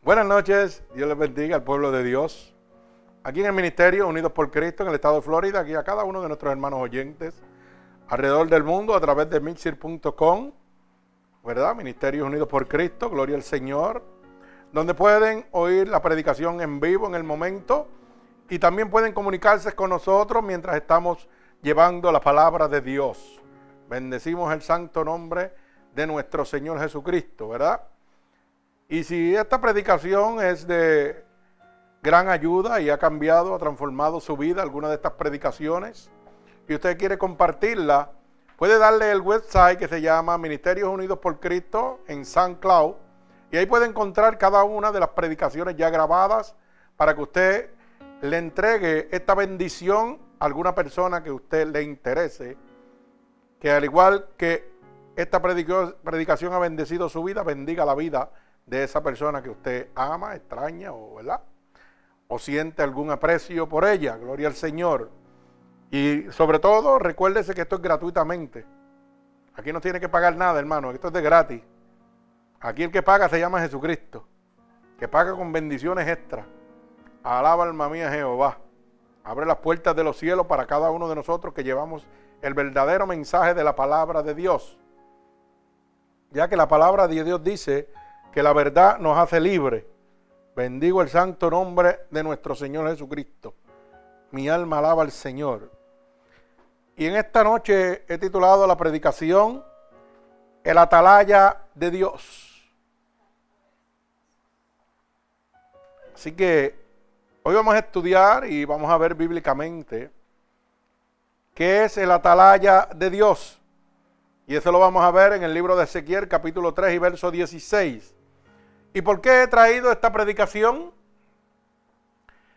Buenas noches, Dios les bendiga al pueblo de Dios. Aquí en el Ministerio Unidos por Cristo, en el estado de Florida, aquí a cada uno de nuestros hermanos oyentes, alrededor del mundo, a través de mixir.com, ¿verdad? Ministerios Unidos por Cristo, gloria al Señor, donde pueden oír la predicación en vivo en el momento y también pueden comunicarse con nosotros mientras estamos llevando la palabra de Dios. Bendecimos el santo nombre de nuestro Señor Jesucristo, ¿verdad? Y si esta predicación es de gran ayuda y ha cambiado, ha transformado su vida, alguna de estas predicaciones, y usted quiere compartirla, puede darle el website que se llama Ministerios Unidos por Cristo en SoundCloud, y ahí puede encontrar cada una de las predicaciones ya grabadas para que usted le entregue esta bendición a alguna persona que a usted le interese, que al igual que esta predicación ha bendecido su vida, bendiga la vida de esa persona que usted ama, extraña o, ¿verdad? o siente algún aprecio por ella. Gloria al Señor. Y sobre todo, recuérdese que esto es gratuitamente. Aquí no tiene que pagar nada, hermano. Esto es de gratis. Aquí el que paga se llama Jesucristo. Que paga con bendiciones extras. Alaba alma mía Jehová. Abre las puertas de los cielos para cada uno de nosotros que llevamos el verdadero mensaje de la palabra de Dios. Ya que la palabra de Dios dice que la verdad nos hace libres. Bendigo el santo nombre de nuestro Señor Jesucristo. Mi alma alaba al Señor. Y en esta noche he titulado la predicación El atalaya de Dios. Así que hoy vamos a estudiar y vamos a ver bíblicamente qué es el atalaya de Dios. Y eso lo vamos a ver en el libro de Ezequiel capítulo 3 y verso 16. ¿Y por qué he traído esta predicación?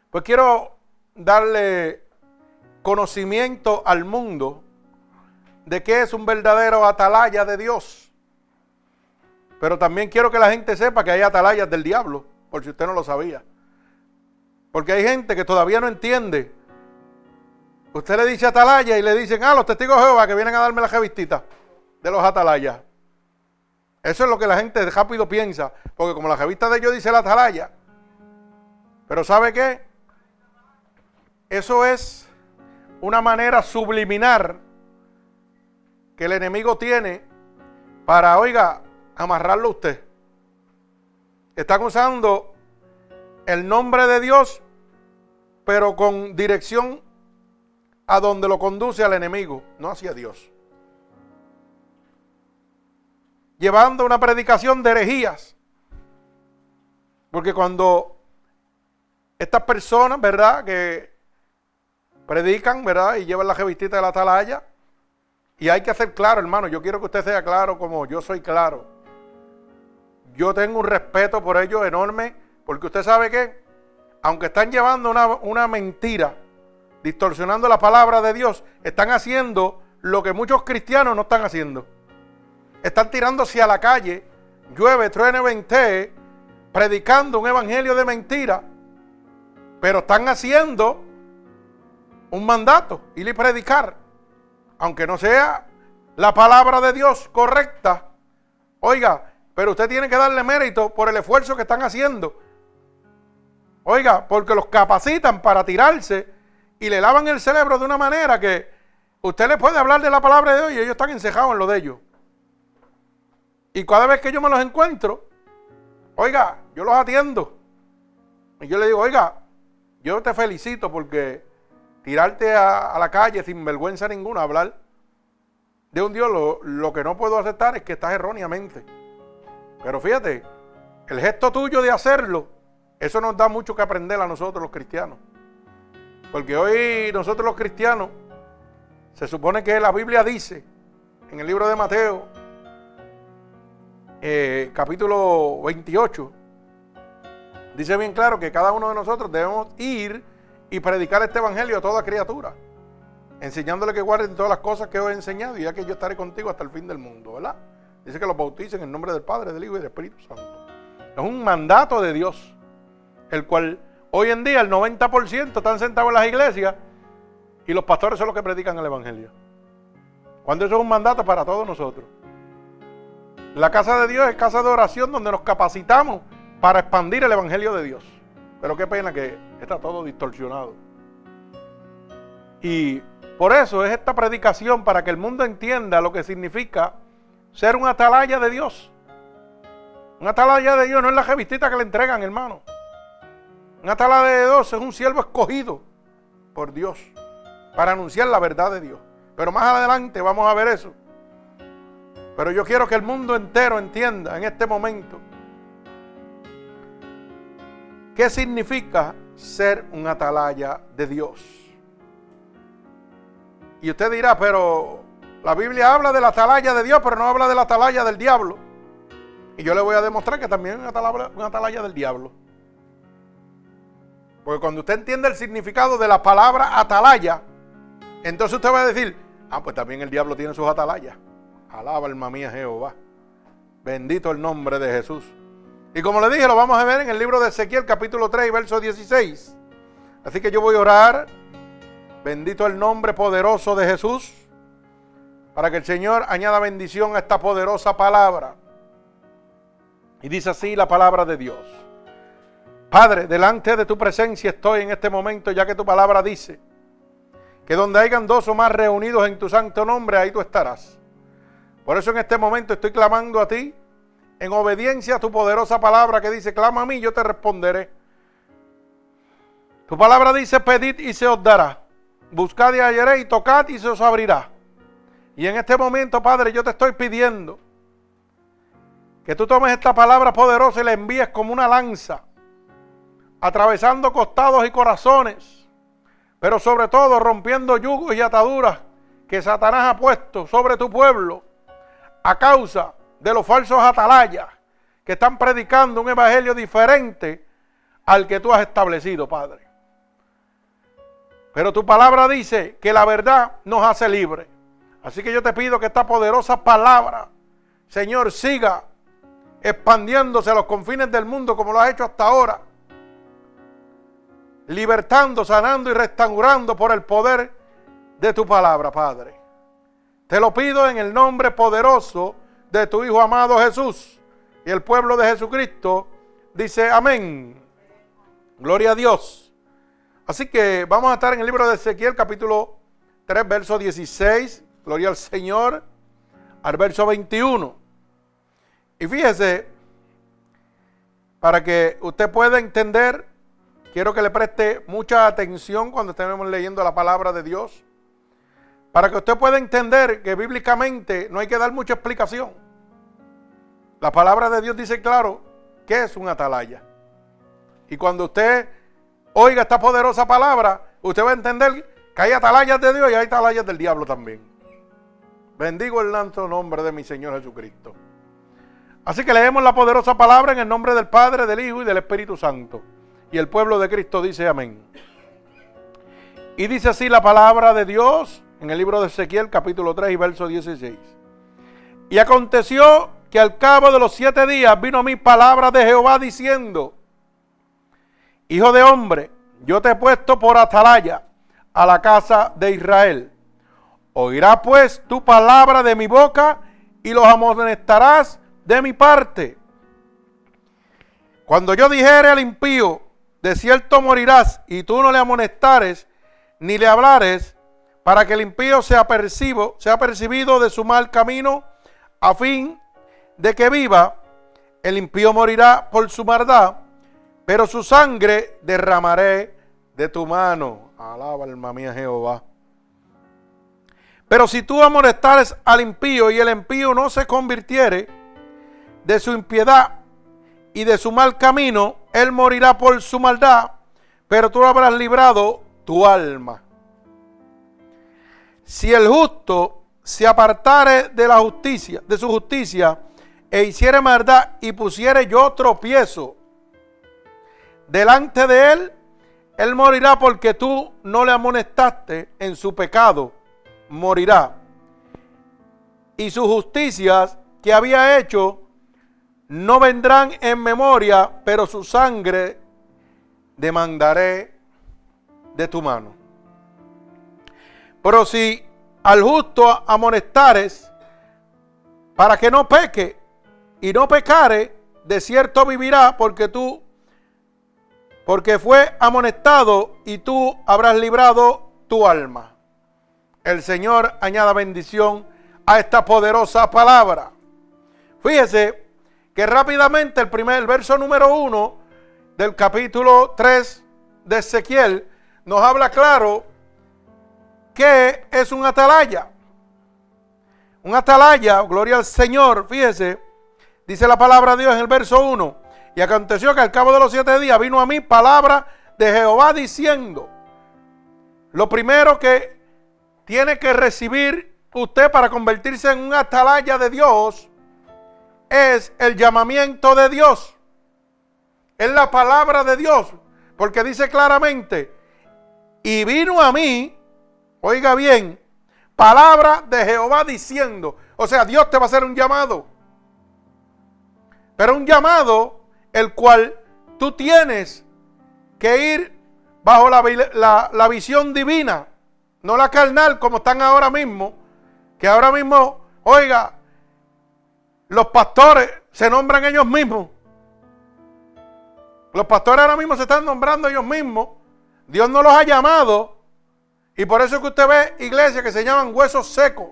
Pues quiero darle conocimiento al mundo de qué es un verdadero atalaya de Dios. Pero también quiero que la gente sepa que hay atalayas del diablo, por si usted no lo sabía. Porque hay gente que todavía no entiende. Usted le dice atalaya y le dicen, ah, los testigos de Jehová que vienen a darme la revistita de los atalayas. Eso es lo que la gente rápido piensa, porque como la revista de ellos dice la atalaya, pero ¿sabe qué? Eso es una manera subliminar que el enemigo tiene para, oiga, amarrarlo a usted. Están usando el nombre de Dios, pero con dirección a donde lo conduce al enemigo, no hacia Dios. Llevando una predicación de herejías. Porque cuando estas personas, ¿verdad? Que predican, ¿verdad? Y llevan la revistita de la atalaya. Y hay que hacer claro, hermano. Yo quiero que usted sea claro como yo soy claro. Yo tengo un respeto por ellos enorme. Porque usted sabe que, aunque están llevando una, una mentira, distorsionando la palabra de Dios, están haciendo lo que muchos cristianos no están haciendo. Están tirándose a la calle, llueve, truene, vente, predicando un evangelio de mentira, pero están haciendo un mandato, ir y predicar, aunque no sea la palabra de Dios correcta. Oiga, pero usted tiene que darle mérito por el esfuerzo que están haciendo. Oiga, porque los capacitan para tirarse y le lavan el cerebro de una manera que usted le puede hablar de la palabra de Dios y ellos están encejados en lo de ellos. Y cada vez que yo me los encuentro, oiga, yo los atiendo. Y yo le digo, oiga, yo te felicito porque tirarte a, la calle sin vergüenza ninguna, hablar de un Dios, lo, lo que no puedo aceptar es que estás erróneamente. Pero fíjate, el gesto tuyo de hacerlo, eso nos da mucho que aprender a nosotros los cristianos. Porque hoy nosotros los cristianos, se supone que la Biblia dice en el libro de Mateo, eh, capítulo 28, dice bien claro que cada uno de nosotros debemos ir y predicar este evangelio a toda criatura, enseñándole que guarden todas las cosas que os he enseñado y ya que yo estaré contigo hasta el fin del mundo, ¿verdad? Dice que los bauticen en nombre del Padre, del Hijo y del Espíritu Santo. Es un mandato de Dios, el cual hoy en día el 90% están sentados en las iglesias y los pastores son los que predican el evangelio. Cuando eso es un mandato para todos nosotros. La casa de Dios es casa de oración donde nos capacitamos para expandir el Evangelio de Dios. Pero qué pena que está todo distorsionado. Y por eso es esta predicación para que el mundo entienda lo que significa ser un atalaya de Dios. Un atalaya de Dios no es la revistita que le entregan, hermano. Un atalaya de Dios es un siervo escogido por Dios para anunciar la verdad de Dios. Pero más adelante vamos a ver eso. Pero yo quiero que el mundo entero entienda en este momento qué significa ser un atalaya de Dios. Y usted dirá, pero la Biblia habla de la atalaya de Dios, pero no habla de la atalaya del diablo. Y yo le voy a demostrar que también es una atalaya, del diablo. Porque cuando usted entiende el significado de la palabra atalaya, entonces usted va a decir, ah, pues también el diablo tiene sus atalayas. Alaba alma mía Jehová. Bendito el nombre de Jesús. Y como le dije, lo vamos a ver en el libro de Ezequiel capítulo 3, verso 16. Así que yo voy a orar. Bendito el nombre poderoso de Jesús. Para que el Señor añada bendición a esta poderosa palabra. Y dice así la palabra de Dios. Padre, delante de tu presencia estoy en este momento, ya que tu palabra dice que donde hayan dos o más reunidos en tu santo nombre, ahí tú estarás. Por eso en este momento estoy clamando a ti en obediencia a tu poderosa palabra que dice, clama a mí, yo te responderé. Tu palabra dice, pedid y se os dará. Buscad y hallaréis, tocad y se os abrirá. Y en este momento, Padre, yo te estoy pidiendo que tú tomes esta palabra poderosa y la envíes como una lanza, atravesando costados y corazones, pero sobre todo rompiendo yugos y ataduras que Satanás ha puesto sobre tu pueblo a causa de los falsos atalayas que están predicando un evangelio diferente al que tú has establecido, Padre. Pero tu palabra dice que la verdad nos hace libres. Así que yo te pido que esta poderosa palabra, Señor, siga expandiéndose a los confines del mundo como lo has hecho hasta ahora. Libertando, sanando y restaurando por el poder de tu palabra, Padre. Te lo pido en el nombre poderoso de tu Hijo amado Jesús. Y el pueblo de Jesucristo dice amén. Gloria a Dios. Así que vamos a estar en el libro de Ezequiel capítulo 3, verso 16. Gloria al Señor. Al verso 21. Y fíjese, para que usted pueda entender, quiero que le preste mucha atención cuando estemos leyendo la palabra de Dios. Para que usted pueda entender que bíblicamente no hay que dar mucha explicación. La palabra de Dios dice claro que es un atalaya. Y cuando usted oiga esta poderosa palabra, usted va a entender que hay atalayas de Dios y hay atalayas del diablo también. Bendigo el santo nombre de mi Señor Jesucristo. Así que leemos la poderosa palabra en el nombre del Padre, del Hijo y del Espíritu Santo. Y el pueblo de Cristo dice amén. Y dice así la palabra de Dios en el libro de Ezequiel capítulo 3 y verso 16. Y aconteció que al cabo de los siete días vino mi palabra de Jehová diciendo, Hijo de hombre, yo te he puesto por atalaya a la casa de Israel. Oirá pues tu palabra de mi boca y los amonestarás de mi parte. Cuando yo dijere al impío, de cierto morirás, y tú no le amonestares, ni le hablares, para que el impío sea, percibo, sea percibido de su mal camino, a fin de que viva, el impío morirá por su maldad, pero su sangre derramaré de tu mano. Alaba alma mía Jehová. Pero si tú amonestares al impío y el impío no se convirtiere de su impiedad y de su mal camino, él morirá por su maldad, pero tú habrás librado tu alma. Si el justo se apartare de la justicia, de su justicia, e hiciere maldad y pusiere yo tropiezo delante de él, él morirá porque tú no le amonestaste en su pecado, morirá. Y sus justicias que había hecho no vendrán en memoria, pero su sangre demandaré de tu mano. Pero si al justo amonestares para que no peque y no pecare, de cierto vivirá porque tú, porque fue amonestado y tú habrás librado tu alma. El Señor añada bendición a esta poderosa palabra. Fíjese que rápidamente el primer verso número uno del capítulo 3 de Ezequiel nos habla claro que es un atalaya. Un atalaya, gloria al Señor, fíjese, dice la palabra de Dios en el verso 1. Y aconteció que al cabo de los siete días vino a mí palabra de Jehová diciendo, lo primero que tiene que recibir usted para convertirse en un atalaya de Dios es el llamamiento de Dios. Es la palabra de Dios. Porque dice claramente, y vino a mí, oiga bien, palabra de Jehová diciendo, o sea, Dios te va a hacer un llamado. Pero un llamado el cual tú tienes que ir bajo la, la visión divina, no la carnal como están ahora mismo, que ahora mismo, oiga, los pastores se nombran ellos mismos. Los pastores ahora mismo se están nombrando ellos mismos. Dios no los ha llamado. Y por eso es que usted ve iglesias que se llaman huesos secos.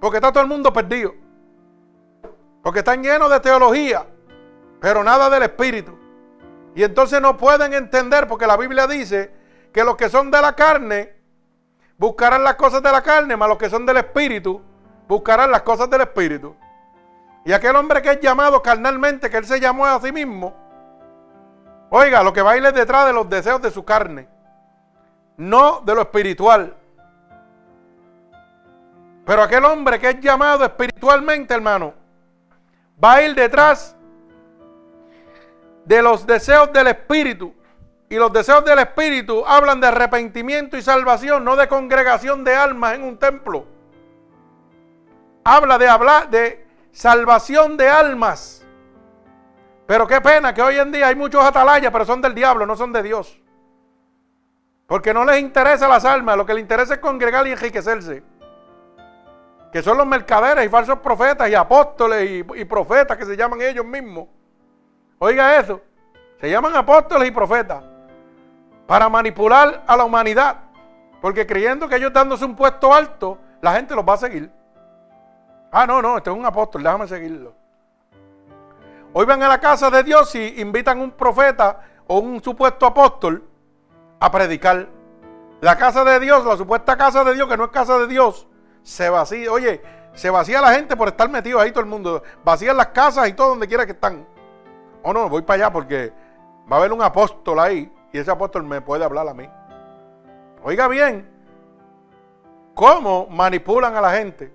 Porque está todo el mundo perdido. Porque están llenos de teología. Pero nada del Espíritu. Y entonces no pueden entender porque la Biblia dice que los que son de la carne buscarán las cosas de la carne, mas los que son del Espíritu buscarán las cosas del Espíritu. Y aquel hombre que es llamado carnalmente, que él se llamó a sí mismo, oiga, lo que va a ir detrás de los deseos de su carne, no de lo espiritual. Pero aquel hombre que es llamado espiritualmente, hermano, va a ir detrás de los deseos del espíritu. Y los deseos del espíritu hablan de arrepentimiento y salvación, no de congregación de almas en un templo. Habla de hablar de salvación de almas. Pero qué pena que hoy en día hay muchos atalayas, pero son del diablo, no son de Dios. Porque no les interesa las almas, lo que les interesa es congregar y enriquecerse. Que son los mercaderes y falsos profetas y apóstoles y, profetas que se llaman ellos mismos. Oiga eso, se llaman apóstoles y profetas para manipular a la humanidad. Porque creyendo que ellos dándose un puesto alto, la gente los va a seguir. Ah, no, no, este es un apóstol, déjame seguirlo. Hoy van a la casa de Dios y invitan a un profeta o un supuesto apóstol a predicar. La casa de Dios, la supuesta casa de Dios, que no es casa de Dios, se vacía. Oye, se vacía la gente por estar metido ahí todo el mundo. Vacían las casas y todo donde quiera que están. O oh, no, voy para allá porque va a haber un apóstol ahí y ese apóstol me puede hablar a mí. Oiga bien, ¿cómo manipulan a la gente?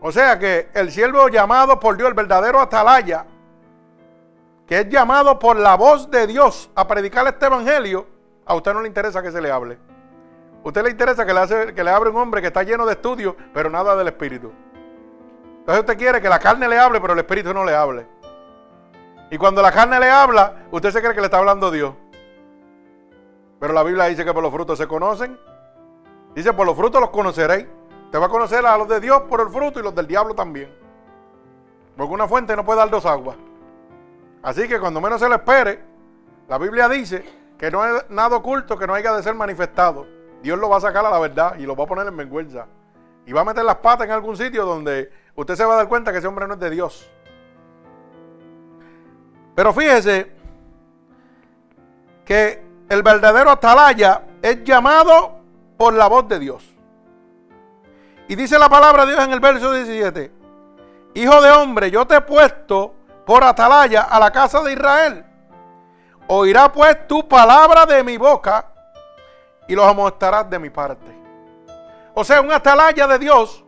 O sea que el siervo llamado por Dios, el verdadero atalaya, que es llamado por la voz de Dios a predicar este evangelio, a usted no le interesa que se le hable. A usted le interesa que le, hace, que le hable un hombre que está lleno de estudios, pero nada del espíritu. Entonces usted quiere que la carne le hable, pero el espíritu no le hable. Y cuando la carne le habla, usted se cree que le está hablando Dios. Pero la Biblia dice que por los frutos se conocen. Dice, por los frutos los conoceréis. Te va a conocer a los de Dios por el fruto y los del diablo también. Porque una fuente no puede dar dos aguas. Así que cuando menos se le espere, la Biblia dice que no es nada oculto que no haya de ser manifestado. Dios lo va a sacar a la verdad y lo va a poner en vergüenza. Y va a meter las patas en algún sitio donde usted se va a dar cuenta que ese hombre no es de Dios. Pero fíjese que el verdadero atalaya es llamado por la voz de Dios. Y dice la palabra de Dios en el verso 17, Hijo de hombre, yo te he puesto por atalaya a la casa de Israel. Oirá pues tu palabra de mi boca y los amostrarás de mi parte. O sea, un atalaya de Dios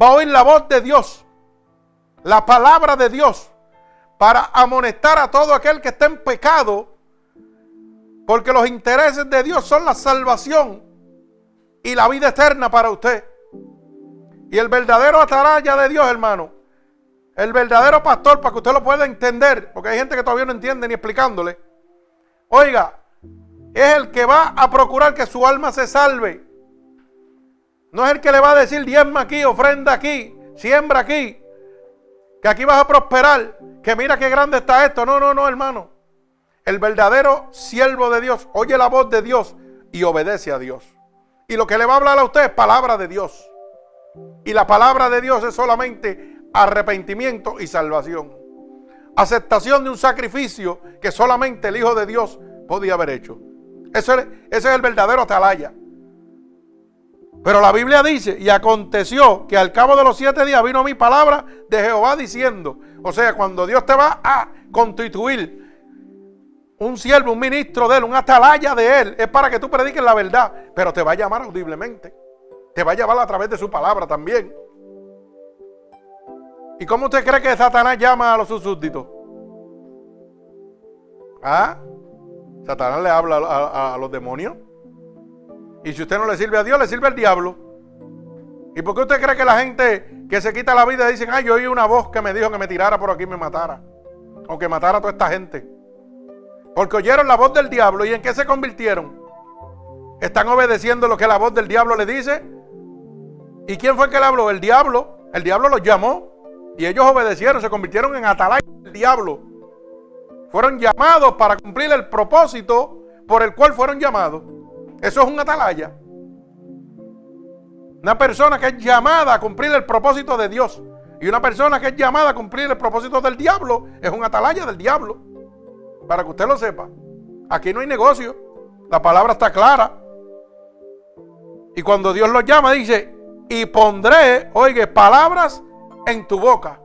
va a oír la voz de Dios, la palabra de Dios, para amonestar a todo aquel que está en pecado, porque los intereses de Dios son la salvación y la vida eterna para usted. Y el verdadero ataraya de Dios, hermano, el verdadero pastor, para que usted lo pueda entender, porque hay gente que todavía no entiende ni explicándole. Oiga, es el que va a procurar que su alma se salve. No es el que le va a decir diezma aquí, ofrenda aquí, siembra aquí. que aquí vas a prosperar, que mira qué grande está esto. No, no, no, hermano. El verdadero siervo de Dios oye la voz de Dios y obedece a Dios. Y lo que le va a hablar a usted es palabra de Dios. Y la palabra de Dios es solamente arrepentimiento y salvación. Aceptación de un sacrificio que solamente el Hijo de Dios podía haber hecho. Eso es, ese es el verdadero atalaya. Pero la Biblia dice, y aconteció que al cabo de los siete días vino mi palabra de Jehová diciendo, o sea, cuando Dios te va a constituir un siervo, un ministro de él, un atalaya de él, es para que tú prediques la verdad, pero te va a llamar audiblemente. Te va a llamar a través de su palabra también. ¿Y cómo usted cree que Satanás llama a los sus súbditos? ¿Ah? Satanás le habla a, los demonios. Y si usted no le sirve a Dios, le sirve al diablo. ¿Y por qué usted cree que la gente que se quita la vida dicen, ay, yo oí una voz que me dijo que me tirara por aquí y me matara? O que matara a toda esta gente. Porque oyeron la voz del diablo y en qué se convirtieron. Están obedeciendo lo que la voz del diablo le dice. ¿Y quién fue el que le habló? El diablo. El diablo los llamó y ellos obedecieron, se convirtieron en atalaya del diablo. Fueron llamados para cumplir el propósito por el cual fueron llamados. Eso es un atalaya. Una persona que es llamada a cumplir el propósito de Dios y una persona que es llamada a cumplir el propósito del diablo es un atalaya del diablo. Para que usted lo sepa. Aquí no hay negocio. La palabra está clara. Y cuando Dios los llama, dice, y pondré, oiga, palabras en tu boca.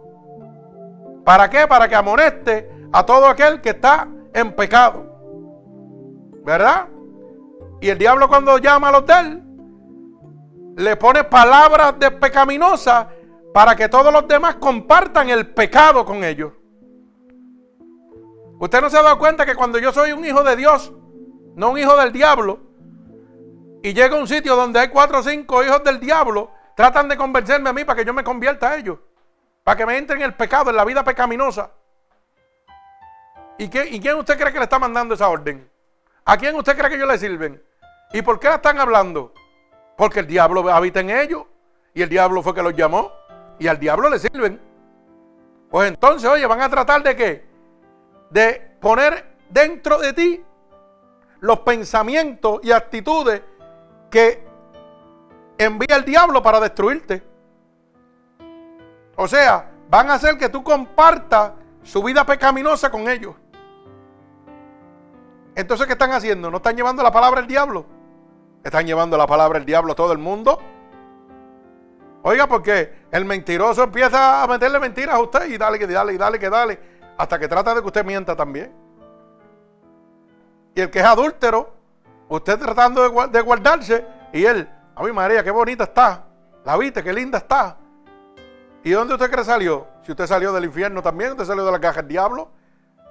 ¿Para qué? Para que amoneste a todo aquel que está en pecado. ¿Verdad? Y el diablo cuando llama a los de él, le pone palabras de pecaminosa para que todos los demás compartan el pecado con ellos. Usted no se ha dado cuenta que cuando yo soy un hijo de Dios, no un hijo del diablo, y llego a un sitio donde hay cuatro o cinco hijos del diablo, tratan de convencerme a mí para que yo me convierta a ellos, para que me entre en el pecado, en la vida pecaminosa. ¿Y, ¿Y quién usted cree que le está mandando esa orden? ¿A quién usted cree que ellos le sirven? ¿Y por qué la están hablando? Porque el diablo habita en ellos y el diablo fue que los llamó y al diablo le sirven. Pues entonces, oye, van a tratar de qué? de poner dentro de ti los pensamientos y actitudes que envía el diablo para destruirte. O sea, van a hacer que tú compartas su vida pecaminosa con ellos. Entonces, ¿qué están haciendo? ¿No están llevando la palabra del diablo? ¿Están llevando la palabra del diablo a todo el mundo? Oiga, porque el mentiroso empieza a meterle mentiras a usted y dale, que dale, y dale, que dale hasta que trata de que usted mienta también. Y el que es adúltero, usted tratando de guardarse, y él, a mi María, qué bonita está. La viste, qué linda está. ¿Y dónde usted cree salió? Si usted salió del infierno también, usted salió de la caja del diablo.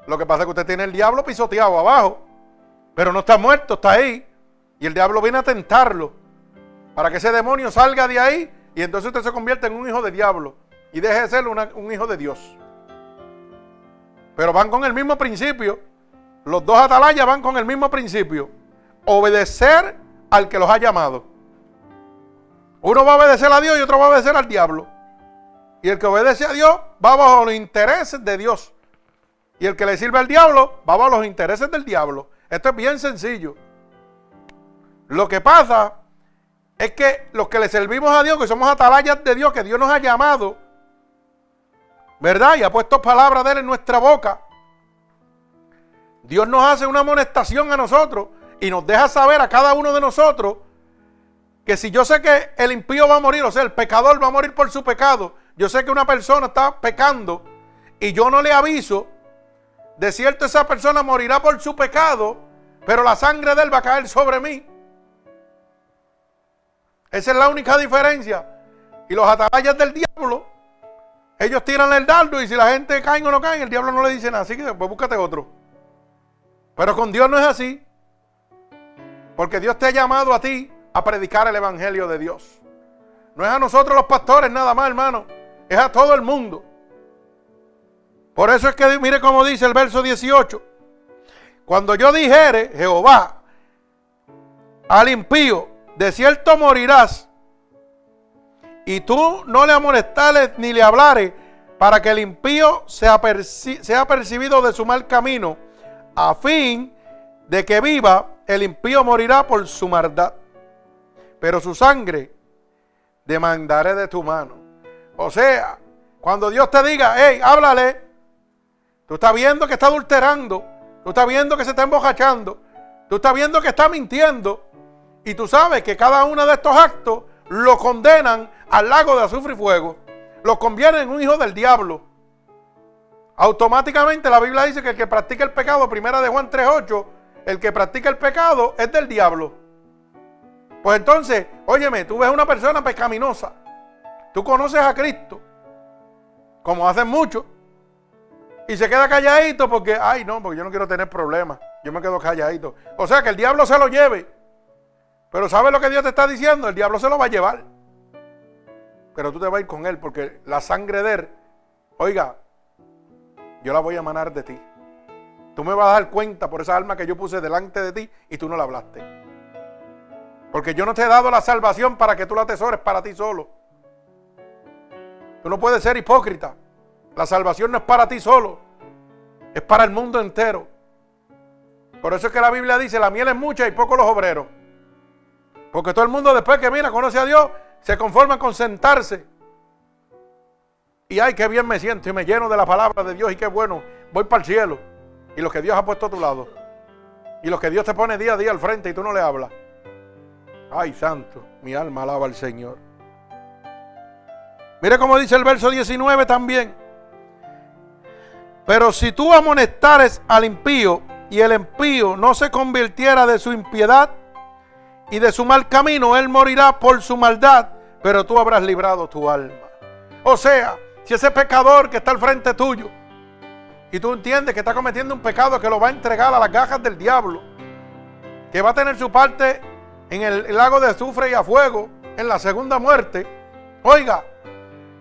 Lo que pasa es que usted tiene el diablo pisoteado abajo, pero no está muerto, está ahí. Y el diablo viene a tentarlo para que ese demonio salga de ahí y entonces usted se convierte en un hijo de diablo y deje de ser un hijo de Dios. Pero van con el mismo principio. Los dos atalayas van con el mismo principio. Obedecer al que los ha llamado. Uno va a obedecer a Dios y otro va a obedecer al diablo. Y el que obedece a Dios va bajo los intereses de Dios. Y el que le sirve al diablo va bajo los intereses del diablo. Esto es bien sencillo. Lo que pasa es que los que le servimos a Dios, que somos atalayas de Dios, que Dios nos ha llamado, ¿verdad? Y ha puesto palabras de Él en nuestra boca. Dios nos hace una amonestación a nosotros y nos deja saber a cada uno de nosotros que si yo sé que el impío va a morir, o sea, el pecador va a morir por su pecado, yo sé que una persona está pecando y yo no le aviso, de cierto esa persona morirá por su pecado, pero la sangre de él va a caer sobre mí. Esa es la única diferencia. Y los atalayas del diablo ellos tiran el dardo y si la gente cae o no cae, el diablo no le dice nada. Así que pues búscate otro. Pero con Dios no es así. Porque Dios te ha llamado a ti a predicar el Evangelio de Dios. No es a nosotros los pastores nada más, hermano. Es a todo el mundo. Por eso es que mire cómo dice el verso 18. Cuando yo dijere, Jehová, al impío, de cierto morirás y tú no le amonestares ni le hablares, para que el impío sea, sea percibido de su mal camino, a fin de que viva, el impío morirá por su maldad. Pero su sangre demandaré de tu mano. O sea, cuando Dios te diga, hey, háblale, tú estás viendo que está adulterando, tú estás viendo que se está embojachando, tú estás viendo que está mintiendo, y tú sabes que cada uno de estos actos lo condenan al lago de azufre y fuego, lo convierten en un hijo del diablo. Automáticamente la Biblia dice que el que practica el pecado, primera de Juan 3.8, el que practica el pecado es del diablo. Pues entonces, óyeme, tú ves una persona pecaminosa, tú conoces a Cristo, como hacen muchos, y se queda calladito porque, ay no, porque yo no quiero tener problemas, yo me quedo calladito. O sea, que el diablo se lo lleve. Pero ¿sabes lo que Dios te está diciendo? El diablo se lo va a llevar. Pero tú te vas a ir con él porque la sangre de él, oiga, yo la voy a emanar de ti. Tú me vas a dar cuenta por esa alma que yo puse delante de ti y tú no la hablaste. Porque yo no te he dado la salvación para que tú la atesores para ti solo. Tú no puedes ser hipócrita. La salvación no es para ti solo, es para el mundo entero. Por eso es que la Biblia dice, la miel es mucha y pocos los obreros. Porque todo el mundo después que mira, conoce a Dios, se conforma con sentarse. Y ay, qué bien me siento y me lleno de la palabra de Dios y qué bueno, voy para el cielo. Y lo que Dios ha puesto a tu lado. Y lo que Dios te pone día a día al frente y tú no le hablas. Ay, santo, mi alma alaba al Señor. Mire cómo dice el verso 19 también. Pero si tú amonestares al impío y el impío no se convirtiera de su impiedad y de su mal camino, él morirá por su maldad, pero tú habrás librado tu alma. O sea, si ese pecador que está al frente tuyo y tú entiendes que está cometiendo un pecado que lo va a entregar a las gajas del diablo, que va a tener su parte en el lago de azufre y a fuego, en la segunda muerte, oiga,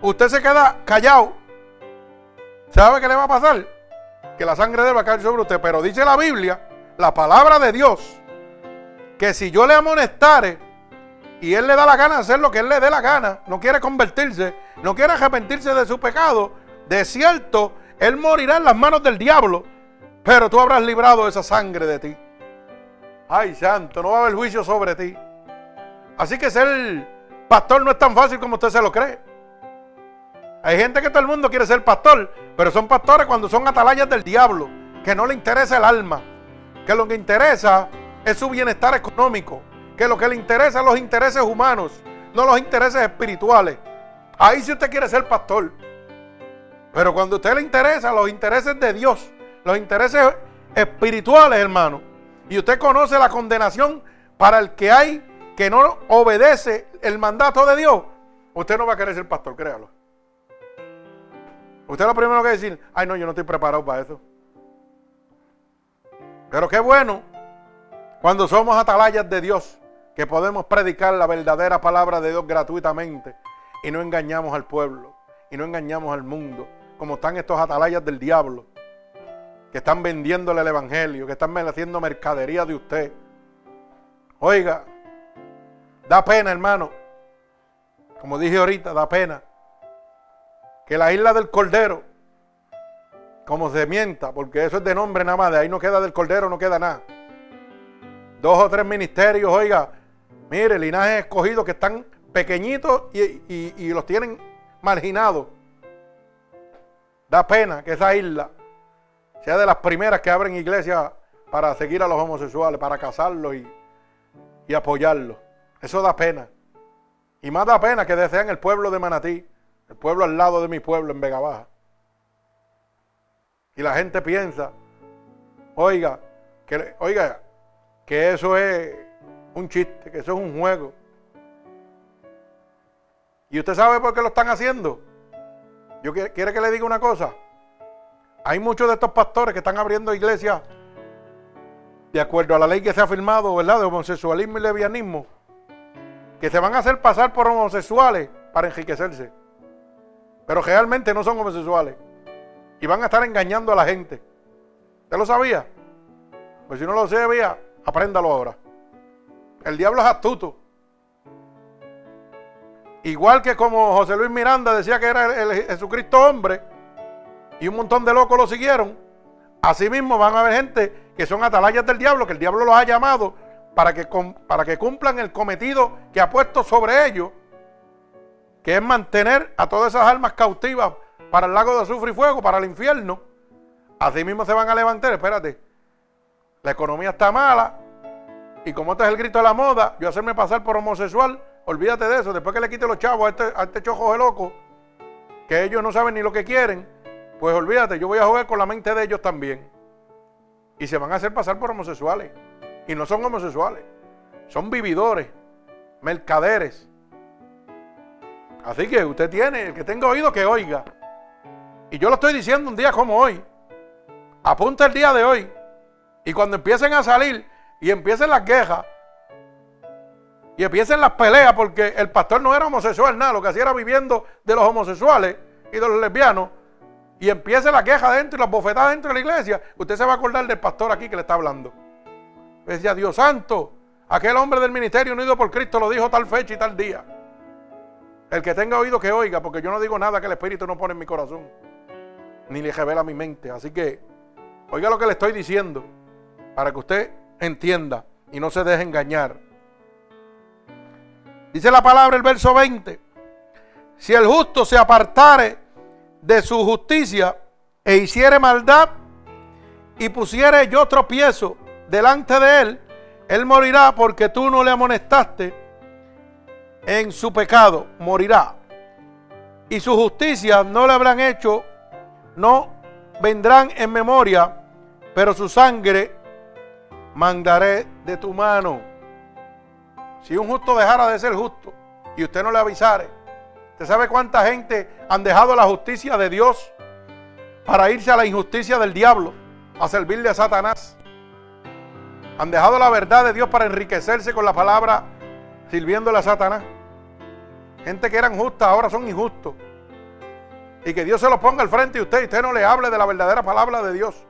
usted se queda callado. ¿Sabe qué le va a pasar? Que la sangre de caer sobre usted. Pero dice la Biblia, la palabra de Dios, que si yo le amonestare y él le da la gana de hacer lo que él le dé la gana, no quiere convertirse, no quiere arrepentirse de su pecado, de cierto, él morirá en las manos del diablo, pero tú habrás librado esa sangre de ti. Ay, santo, no va a haber juicio sobre ti. Así que ser pastor no es tan fácil como usted se lo cree. Hay gente que todo el mundo quiere ser pastor, pero son pastores cuando son atalayas del diablo, que no le interesa el alma, que lo que interesa es su bienestar económico, que lo que le interesa son los intereses humanos, no los intereses espirituales. Ahí si usted quiere ser pastor. Pero cuando a usted le interesa los intereses de Dios, los intereses espirituales, hermano, y usted conoce la condenación para el que hay que no obedece el mandato de Dios, usted no va a querer ser pastor, créalo. Usted lo primero que decir, ay no, yo no estoy preparado para eso. Pero qué bueno cuando somos atalayas de Dios, que podemos predicar la verdadera palabra de Dios gratuitamente y no engañamos al pueblo y no engañamos al mundo, como están estos atalayas del diablo que están vendiéndole el evangelio, que están haciendo mercadería de usted. Oiga, da pena, hermano. Como dije ahorita, da pena que la isla del Cordero, como se mienta, porque eso es de nombre nada más, de ahí no queda del Cordero, no queda nada. Dos o tres ministerios, oiga, mire, linajes escogidos que están pequeñitos y, y los tienen marginados. Da pena que esa isla sea de las primeras que abren iglesias para seguir a los homosexuales, para casarlos y, y apoyarlos. Eso da pena. Y más da pena que desean el pueblo de Manatí, el pueblo al lado de mi pueblo en Vega Baja. Y la gente piensa, oiga, que, oiga, que eso es un chiste, que eso es un juego. ¿Y usted sabe por qué lo están haciendo? Yo quiere que le diga una cosa. Hay muchos de estos pastores que están abriendo iglesias de acuerdo a la ley que se ha firmado, ¿verdad? De homosexualismo y lesbianismo, que se van a hacer pasar por homosexuales para enriquecerse. Pero realmente no son homosexuales. Y van a estar engañando a la gente. ¿Usted lo sabía? Pues si no lo sabía, apréndalo ahora. El diablo es astuto. igual que como José Luis Miranda decía que era el, Jesucristo hombre, y un montón de locos lo siguieron, así mismo van a haber gente que son atalayas del diablo, que el diablo los ha llamado para que, para que cumplan el cometido que ha puesto sobre ellos, que es mantener a todas esas almas cautivas para el lago de azufre y fuego, para el infierno. Así mismo se van a levantar, espérate. La economía está mala, y como este es el grito de la moda, yo hacerme pasar por homosexual, olvídate de eso. Después que le quite los chavos a este, a este chojo de loco, que ellos no saben ni lo que quieren, pues olvídate, yo voy a jugar con la mente de ellos también. Y se van a hacer pasar por homosexuales. Y no son homosexuales, son vividores, mercaderes. Así que usted tiene, el que tenga oído, que oiga. Y yo lo estoy diciendo un día como hoy. Apunta el día de hoy. Y cuando empiecen a salir y empiecen las quejas y empiecen las peleas porque el pastor no era homosexual, nada, lo que hacía era viviendo de los homosexuales y de los lesbianos y empiece la queja dentro y las bofetadas dentro de la iglesia, usted se va a acordar del pastor aquí que le está hablando. Decía, Dios santo, aquel hombre del ministerio unido por Cristo lo dijo tal fecha y tal día. El que tenga oído que oiga, porque yo no digo nada que el Espíritu no pone en mi corazón, ni le revela mi mente. Así que, oiga lo que le estoy diciendo, para que usted entienda y no se deje engañar. Dice la palabra el verso 20. Si el justo se apartare de su justicia e hiciere maldad y pusiere yo tropiezo delante de él, él morirá porque tú no le amonestaste en su pecado, morirá. Y su justicia no le habrán hecho, no vendrán en memoria, pero su sangre mandaré de tu mano. Si un justo dejara de ser justo y usted no le avisare, ¿usted sabe cuánta gente han dejado la justicia de Dios para irse a la injusticia del diablo, a servirle a Satanás? Han dejado la verdad de Dios para enriquecerse con la palabra sirviéndole a Satanás. Gente que eran justas ahora son injustos. Y que Dios se lo ponga al frente de usted y usted no le hable de la verdadera palabra de Dios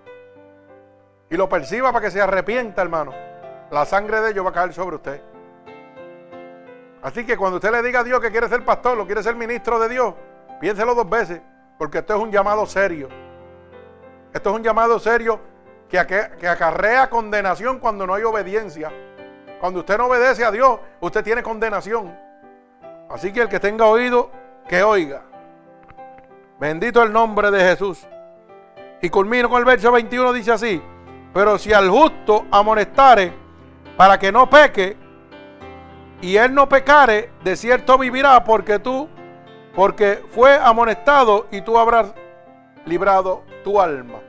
y lo perciba para que se arrepienta, hermano, la sangre de ellos va a caer sobre usted. Así que cuando usted le diga a Dios que quiere ser pastor, lo quiere ser ministro de Dios, piénselo dos veces, porque esto es un llamado serio. Esto es un llamado serio que acarrea condenación cuando no hay obediencia. Cuando usted no obedece a Dios, usted tiene condenación. Así que el que tenga oído, que oiga. Bendito el nombre de Jesús. Y culmino con el verso 21, dice así. Pero si al justo amonestare para que no peque, y él no pecare, de cierto vivirá porque tú, porque fue amonestado y tú habrás librado tu alma.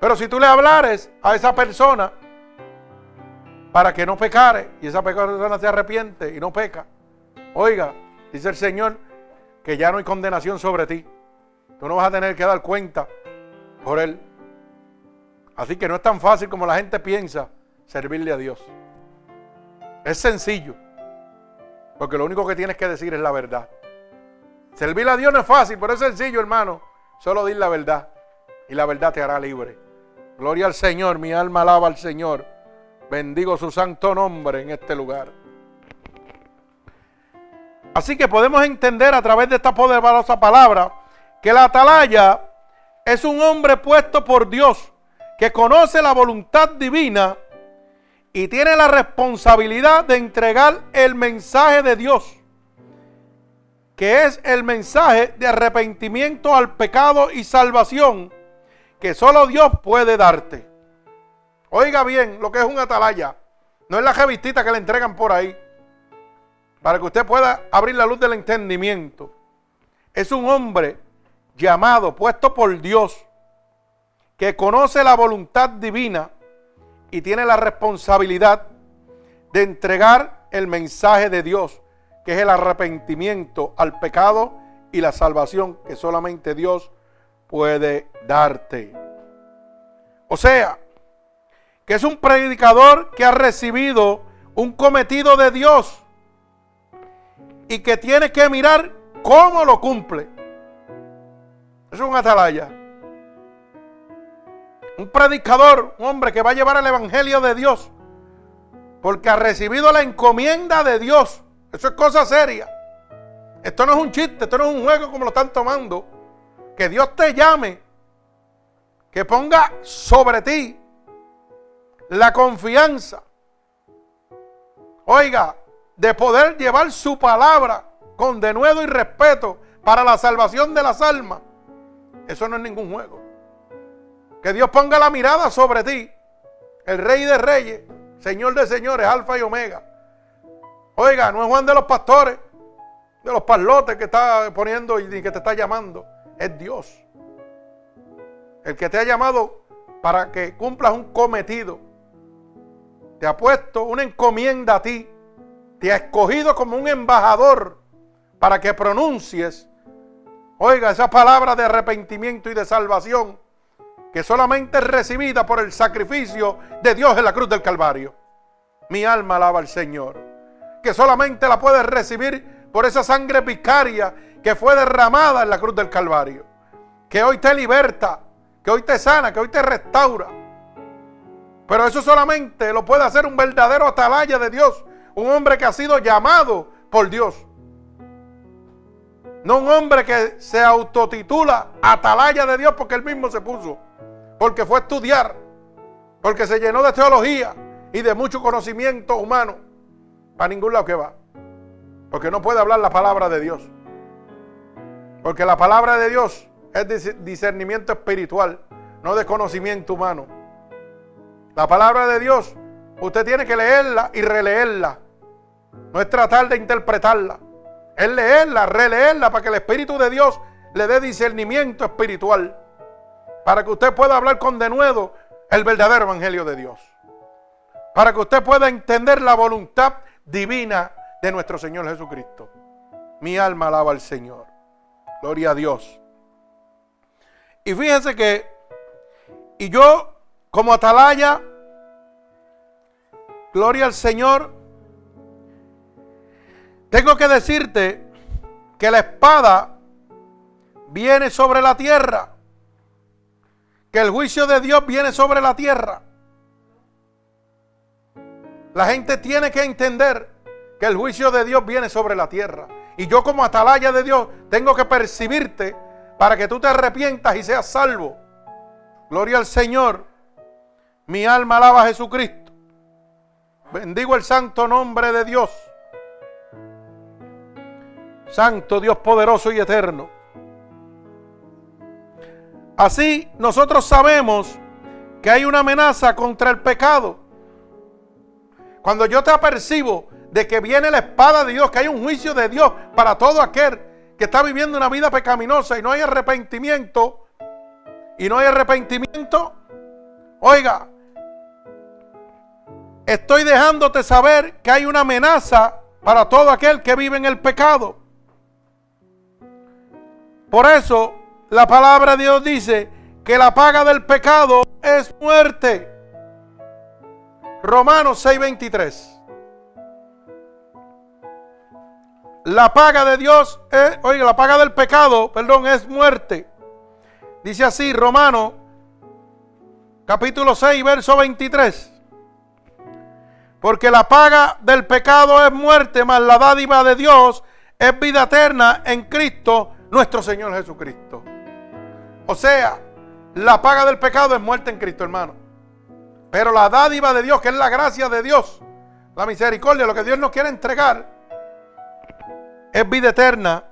Pero si tú le hablares a esa persona para que no pecare, y esa persona se arrepiente y no peca, oiga, dice el Señor que ya no hay condenación sobre ti. Tú no vas a tener que dar cuenta por él. Así que no es tan fácil como la gente piensa servirle a Dios. Es sencillo. Porque lo único que tienes que decir es la verdad. Servirle a Dios no es fácil, pero es sencillo, hermano. Solo dir la verdad. Y la verdad te hará libre. Gloria al Señor, mi alma alaba al Señor. Bendigo su santo nombre en este lugar. Así que podemos entender a través de esta poderosa palabra que la atalaya es un hombre puesto por Dios que conoce la voluntad divina y tiene la responsabilidad de entregar el mensaje de Dios, que es el mensaje de arrepentimiento al pecado y salvación que solo Dios puede darte. Oiga bien lo que es un atalaya. No es la revistita que le entregan por ahí. Para que usted pueda abrir la luz del entendimiento. Es un hombre llamado, puesto por Dios, que conoce la voluntad divina y tiene la responsabilidad de entregar el mensaje de Dios, que es el arrepentimiento al pecado y la salvación que solamente Dios puede darte. O sea, que es un predicador que ha recibido un cometido de Dios y que tiene que mirar cómo lo cumple. Es un atalaya un predicador, un hombre que va a llevar el Evangelio de Dios, porque ha recibido la encomienda de Dios. Eso es cosa seria. Esto no es un chiste, esto no es un juego como lo están tomando. Que Dios te llame, que ponga sobre ti la confianza, oiga, de poder llevar su palabra con denuedo y respeto para la salvación de las almas. Eso no es ningún juego. Que Dios ponga la mirada sobre ti, el Rey de Reyes, Señor de Señores, Alfa y Omega. Oiga, no es Juan de los pastores, de los parlotes que está poniendo y que te está llamando. Es Dios. El que te ha llamado para que cumplas un cometido. Te ha puesto una encomienda a ti. Te ha escogido como un embajador para que pronuncies, oiga, esa palabra de arrepentimiento y de salvación que solamente es recibida por el sacrificio de Dios en la cruz del Calvario. Mi alma alaba al Señor. Que solamente la puedes recibir por esa sangre vicaria que fue derramada en la cruz del Calvario. Que hoy te liberta, que hoy te sana, que hoy te restaura. Pero eso solamente lo puede hacer un verdadero atalaya de Dios. Un hombre que ha sido llamado por Dios. No un hombre que se autotitula atalaya de Dios porque él mismo se puso porque fue a estudiar, porque se llenó de teología y de mucho conocimiento humano, para ningún lado que va. Porque no puede hablar la palabra de Dios. Porque la palabra de Dios es discernimiento espiritual, no de conocimiento humano. La palabra de Dios, usted tiene que leerla y releerla. No es tratar de interpretarla. Es leerla, releerla para que el Espíritu de Dios le dé discernimiento espiritual para que usted pueda hablar con denuedo el verdadero evangelio de Dios. Para que usted pueda entender la voluntad divina de nuestro Señor Jesucristo. Mi alma alaba al Señor. Gloria a Dios. Y fíjense que, y yo como atalaya, gloria al Señor, tengo que decirte que la espada viene sobre la tierra que el juicio de Dios viene sobre la tierra. La gente tiene que entender que el juicio de Dios viene sobre la tierra. Y yo como atalaya de Dios tengo que percibirte para que tú te arrepientas y seas salvo. Gloria al Señor. Mi alma alaba a Jesucristo. Bendigo el santo nombre de Dios. Santo Dios poderoso y eterno. Así nosotros sabemos que hay una amenaza contra el pecado. Cuando yo te apercibo de que viene la espada de Dios, que hay un juicio de Dios para todo aquel que está viviendo una vida pecaminosa y no hay arrepentimiento, y no hay arrepentimiento, oiga, estoy dejándote saber que hay una amenaza para todo aquel que vive en el pecado. Por eso la palabra de Dios dice que la paga del pecado es muerte. Romanos 6:23. La paga de Dios, es, oiga, la paga del pecado, perdón, es muerte. Dice así, Romano, capítulo 6, verso 23. Porque la paga del pecado es muerte, mas la dádiva de Dios es vida eterna en Cristo, nuestro Señor Jesucristo. O sea, la paga del pecado es muerte en Cristo, hermano. Pero la dádiva de Dios, que es la gracia de Dios, la misericordia, lo que Dios nos quiere entregar, es vida eterna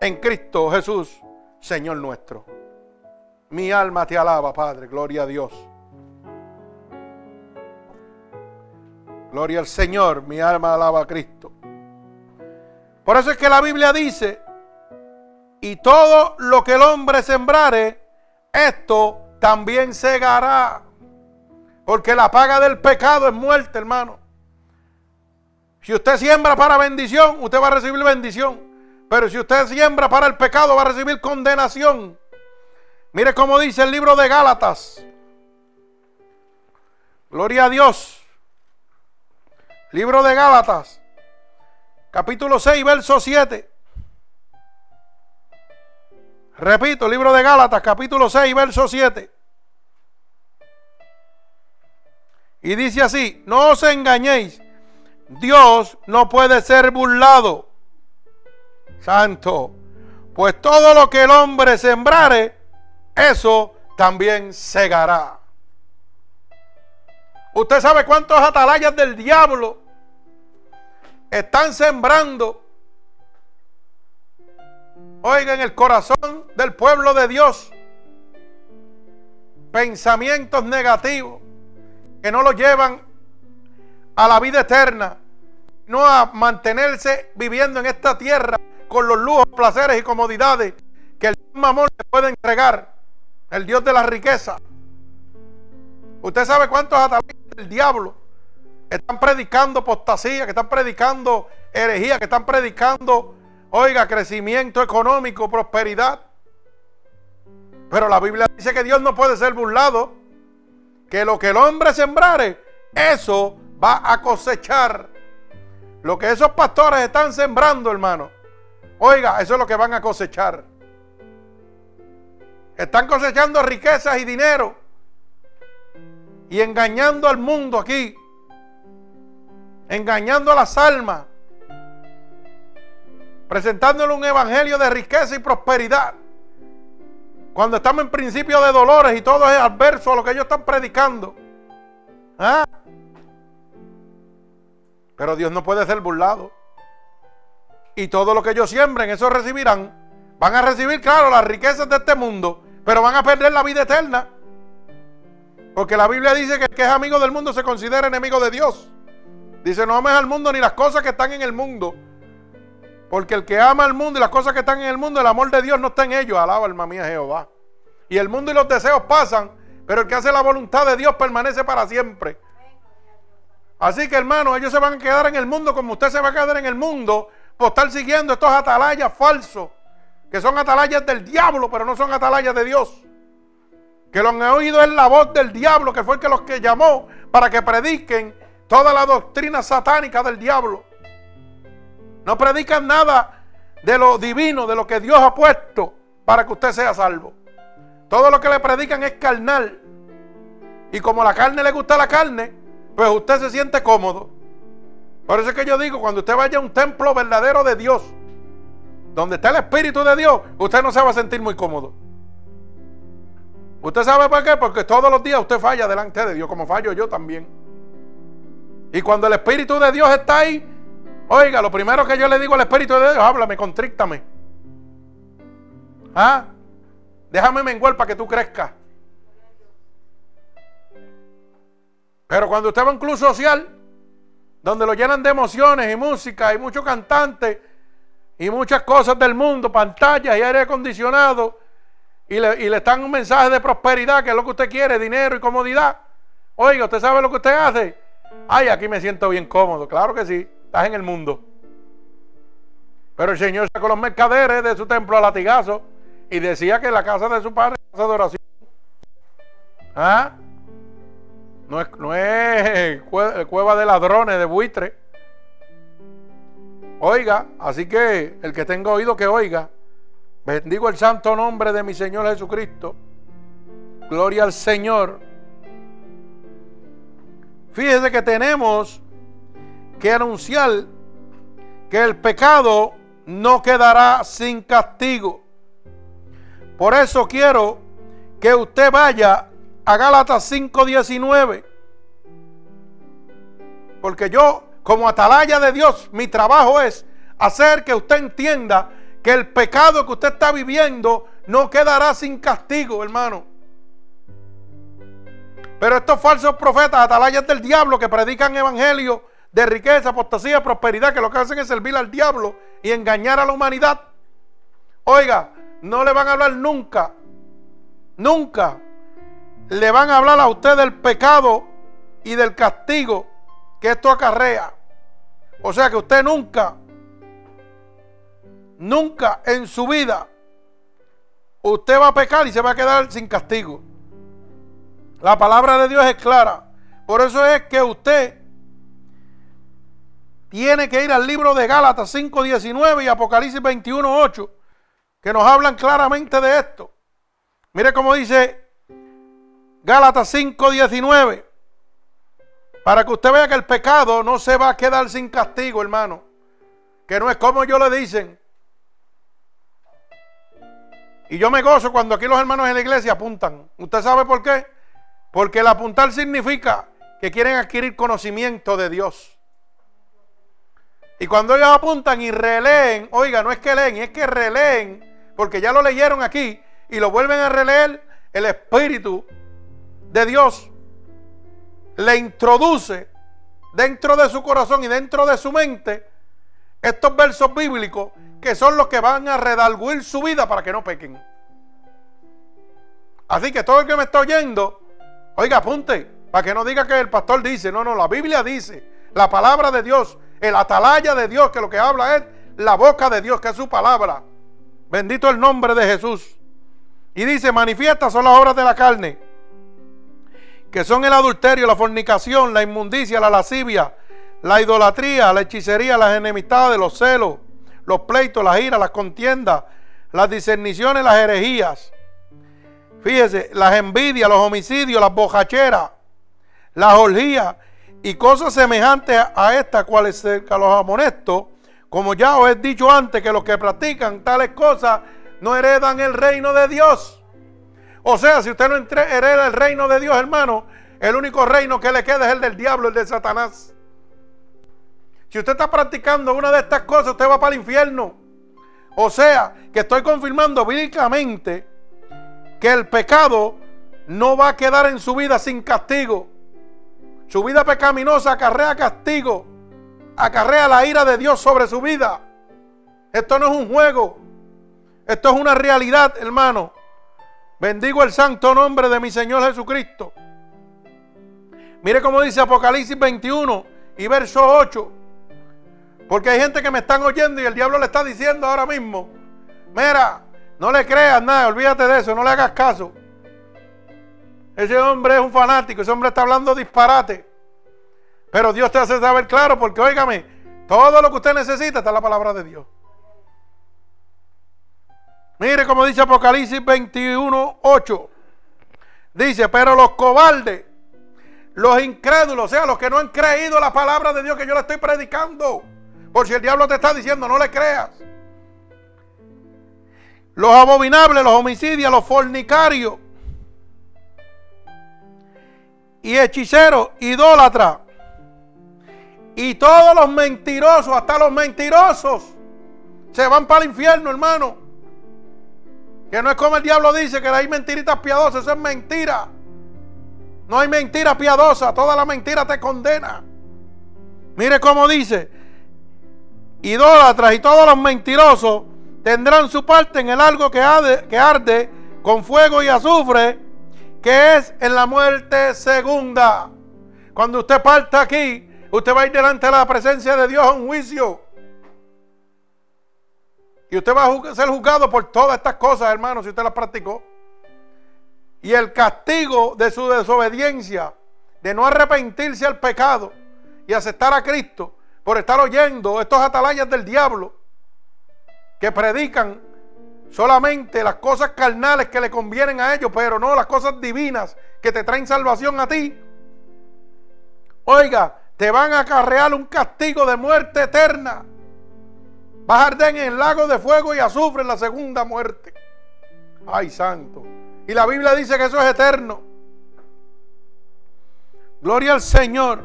en Cristo Jesús, Señor nuestro. Mi alma te alaba, Padre, gloria a Dios. Gloria al Señor, mi alma alaba a Cristo. Por eso es que la Biblia dice y todo lo que el hombre sembrare, esto también segará. Porque la paga del pecado es muerte, hermano. Si usted siembra para bendición, usted va a recibir bendición. Pero si usted siembra para el pecado, va a recibir condenación. Mire cómo dice el libro de Gálatas. Gloria a Dios. Libro de Gálatas. Capítulo 6, verso 7. Repito, libro de Gálatas, capítulo 6, verso 7. Y dice así, no os engañéis, Dios no puede ser burlado. Santo. Pues todo lo que el hombre sembrare, eso también segará. Usted sabe cuántos atalayas del diablo están sembrando. Oiga, en el corazón del pueblo de Dios, pensamientos negativos que no lo llevan a la vida eterna, no a mantenerse viviendo en esta tierra con los lujos, placeres y comodidades que el mamón le puede entregar, el Dios de la riqueza. Usted sabe cuántos atalayas del diablo están predicando apostasía, que están predicando herejía, que están predicando, oiga, crecimiento económico, prosperidad. Pero la Biblia dice que Dios no puede ser burlado, que lo que el hombre sembrare, eso va a cosechar. Lo que esos pastores están sembrando, hermano, oiga, eso es lo que van a cosechar. Están cosechando riquezas y dinero y engañando al mundo aquí engañando a las almas, presentándole un evangelio de riqueza y prosperidad. Cuando estamos en principio de dolores y todo es adverso a lo que ellos están predicando. ¿Ah? Pero Dios no puede ser burlado. Y todo lo que ellos siembren, eso recibirán. Van a recibir, claro, las riquezas de este mundo, pero van a perder la vida eterna. Porque la Biblia dice que el que es amigo del mundo se considera enemigo de Dios. Dice, no ames al mundo ni las cosas que están en el mundo. Porque el que ama al mundo y las cosas que están en el mundo, el amor de Dios no está en ellos. Alaba alma mía Jehová. Y el mundo y los deseos pasan, pero el que hace la voluntad de Dios permanece para siempre. Así que hermano, ellos se van a quedar en el mundo como usted se va a quedar en el mundo por estar siguiendo estos atalayas falsos, que son atalayas del diablo, pero no son atalayas de Dios. Que lo han oído es la voz del diablo, que fue el que los que llamó para que prediquen toda la doctrina satánica del diablo. No predican nada de lo divino, de lo que Dios ha puesto para que usted sea salvo. Todo lo que le predican es carnal. Y como la carne le gusta la carne, pues usted se siente cómodo. Por eso es que yo digo, cuando usted vaya a un templo verdadero de Dios, donde está el Espíritu de Dios, usted no se va a sentir muy cómodo. ¿Usted sabe por qué? Porque todos los días usted falla delante de Dios, como fallo yo también. Y cuando el Espíritu de Dios está ahí, oiga, lo primero que yo le digo al Espíritu de Dios, háblame, contríctame. ¿Ah? Déjame menguar para que tú crezcas. Pero cuando usted va a un club social, donde lo llenan de emociones y música y muchos cantantes y muchas cosas del mundo, pantallas y aire acondicionado, y le, y le están un mensaje de prosperidad, que es lo que usted quiere, dinero y comodidad. Oiga, ¿usted sabe lo que usted hace? Ay, aquí me siento bien cómodo. Claro que sí, estás en el mundo. Pero el Señor sacó los mercaderes de su templo a latigazo y decía que la casa de su padre es casa de oración. ¿Ah? No es, no es cueva de ladrones, de buitre. Oiga, así que el que tenga oído que oiga. Bendigo el santo nombre de mi Señor Jesucristo. Gloria al Señor. Fíjese que tenemos que anunciar que el pecado no quedará sin castigo. Por eso quiero que usted vaya a Gálatas 5:19. Porque yo, como atalaya de Dios, mi trabajo es hacer que usted entienda que el pecado que usted está viviendo no quedará sin castigo, hermano. Pero estos falsos profetas, atalayas del diablo, que predican evangelio de riqueza, apostasía, prosperidad, que lo que hacen es servir al diablo y engañar a la humanidad. Oiga, no le van a hablar nunca, nunca le van a hablar a usted del pecado y del castigo que esto acarrea. O sea que usted nunca, nunca en su vida, usted va a pecar y se va a quedar sin castigo. La palabra de Dios es clara. Por eso es que usted tiene que ir al libro de Gálatas 5.19 y Apocalipsis 21.8, que nos hablan claramente de esto. Mire cómo dice Gálatas 5.19, para que usted vea que el pecado no se va a quedar sin castigo, hermano. Que no es como yo le dicen, Y yo me gozo cuando aquí los hermanos en la iglesia apuntan. ¿Usted sabe por qué? Porque el apuntar significa que quieren adquirir conocimiento de Dios. Y cuando ellos apuntan y releen, oiga, no es que leen, es que releen, porque ya lo leyeron aquí y lo vuelven a releer, el Espíritu de Dios le introduce dentro de su corazón y dentro de su mente estos versos bíblicos que son los que van a redalguir su vida para que no pequen. Así que todo el que me está oyendo, oiga, apunte, para que no diga que el pastor dice, no, no, la Biblia dice, la palabra de Dios, el atalaya de Dios, que lo que habla es la boca de Dios, que es su palabra. Bendito el nombre de Jesús. Y dice, manifiestas son las obras de la carne, que son el adulterio, la fornicación, la inmundicia, la lascivia, la idolatría, la hechicería, las enemistades, los celos, los pleitos, las iras, las contiendas, las discerniciones, las herejías. Fíjese, las envidias, los homicidios, las bojacheras, las orgías y cosas semejantes a estas cuales cerca los amonesto, como ya os he dicho antes, que los que practican tales cosas no heredan el reino de Dios. O sea, si usted no hereda el reino de Dios, hermano, el único reino que le queda es el del diablo, el de Satanás. Si usted está practicando una de estas cosas, usted va para el infierno. O sea, que estoy confirmando bíblicamente que el pecado no va a quedar en su vida sin castigo. Su vida pecaminosa acarrea castigo, acarrea la ira de Dios sobre su vida. Esto no es un juego, esto es una realidad, hermano. Bendigo el santo nombre de mi Señor Jesucristo. Mire cómo dice Apocalipsis 21 y verso 8. Porque hay gente que me están oyendo y el diablo le está diciendo ahora mismo, mira, no le creas nada, olvídate de eso, no le hagas caso. Ese hombre es un fanático, ese hombre está hablando disparate. Pero Dios te hace saber claro, porque óigame, todo lo que usted necesita está en la palabra de Dios. Mire como dice Apocalipsis 21, 8. Dice, pero los cobardes, los incrédulos, o sea, los que no han creído la palabra de Dios que yo le estoy predicando. Por si el diablo te está diciendo, no le creas. Los abominables, los homicidios, los fornicarios, y hechiceros, idólatras. Y todos los mentirosos, hasta los mentirosos, se van para el infierno, hermano. Que no es como el diablo dice, que hay mentiritas piadosas, eso es mentira. No hay mentira piadosa, toda la mentira te condena. Mire cómo dice, idólatras y todos los mentirosos tendrán su parte en el algo que que arde con fuego y azufre que es en la muerte segunda. Cuando usted parta aquí, usted va a ir delante de la presencia de Dios a un juicio. Y usted va a ser juzgado por todas estas cosas, hermano, si usted las practicó. Y el castigo de su desobediencia, de no arrepentirse al pecado y aceptar a Cristo por estar oyendo estos atalayas del diablo que predican solamente las cosas carnales que le convienen a ellos, pero no las cosas divinas que te traen salvación a ti. Oiga, te van a acarrear un castigo de muerte eterna. Vas a arder en el lago de fuego y azufre la segunda muerte. Ay, santo. Y la Biblia dice que eso es eterno. Gloria al Señor.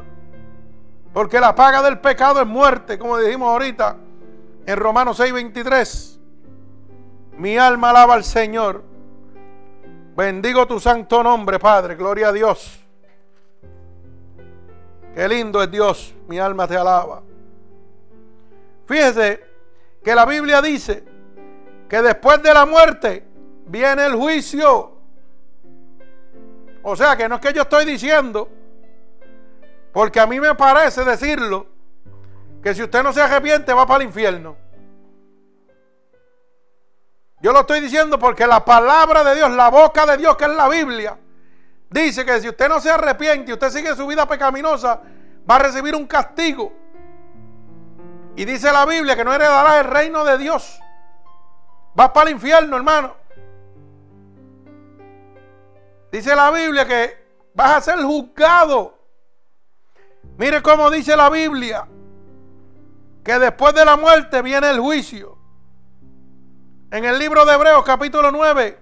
Porque la paga del pecado es muerte, como dijimos ahorita en Romanos 6:23. Mi alma alaba al Señor. Bendigo tu santo nombre, Padre. Gloria a Dios. Qué lindo es Dios. Mi alma te alaba. Fíjese que la Biblia dice que después de la muerte viene el juicio. O sea que no es que yo estoy diciendo, porque a mí me parece decirlo, que si usted no se arrepiente va para el infierno. Yo lo estoy diciendo porque la palabra de Dios, la boca de Dios, que es la Biblia, dice que si usted no se arrepiente y usted sigue su vida pecaminosa, va a recibir un castigo. Y dice la Biblia que no heredará el reino de Dios. Vas para el infierno, hermano. Dice la Biblia que vas a ser juzgado. Mire cómo dice la Biblia. Que después de la muerte viene el juicio. En el libro de Hebreos capítulo 9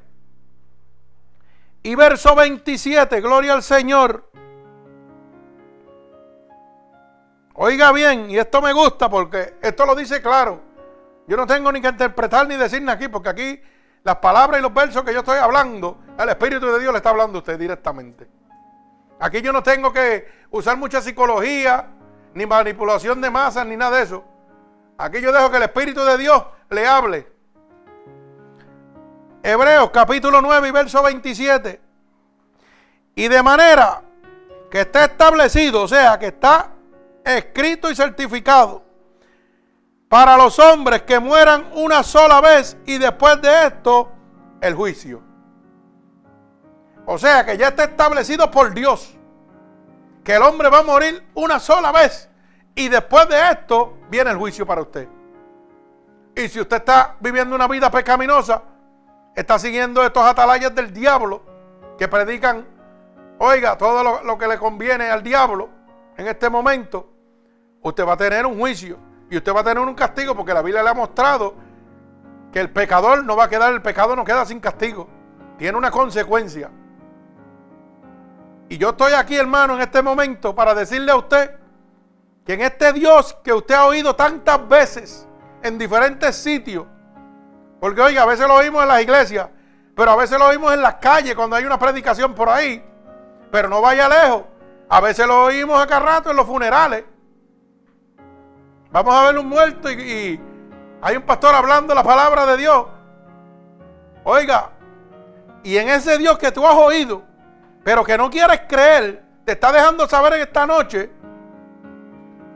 y verso 27, gloria al Señor. Oiga bien, y esto me gusta porque esto lo dice claro. Yo no tengo ni que interpretar ni decir aquí, porque aquí las palabras y los versos que yo estoy hablando, el Espíritu de Dios le está hablando a usted directamente. Aquí yo no tengo que usar mucha psicología, ni manipulación de masas, ni nada de eso. Aquí yo dejo que el Espíritu de Dios le hable. Hebreos capítulo 9 y verso 27. Y de manera que está establecido, o sea, que está escrito y certificado para los hombres que mueran una sola vez y después de esto el juicio. O sea que ya está establecido por Dios que el hombre va a morir una sola vez y después de esto viene el juicio para usted. Y si usted está viviendo una vida pecaminosa, está siguiendo estos atalayas del diablo que predican, oiga, todo lo, lo que le conviene al diablo en este momento, usted va a tener un juicio y usted va a tener un castigo porque la Biblia le ha mostrado que el pecador no va a quedar, el pecado no queda sin castigo, tiene una consecuencia. Y yo estoy aquí, hermano, en este momento para decirle a usted que en este Dios que usted ha oído tantas veces en diferentes sitios, porque oiga, a veces lo oímos en las iglesias, pero a veces lo oímos en las calles cuando hay una predicación por ahí, pero no vaya lejos. A veces lo oímos acá rato en los funerales. Vamos a ver un muerto y, hay un pastor hablando la palabra de Dios. Oiga, y en ese Dios que tú has oído, pero que no quieres creer, te está dejando saber en esta noche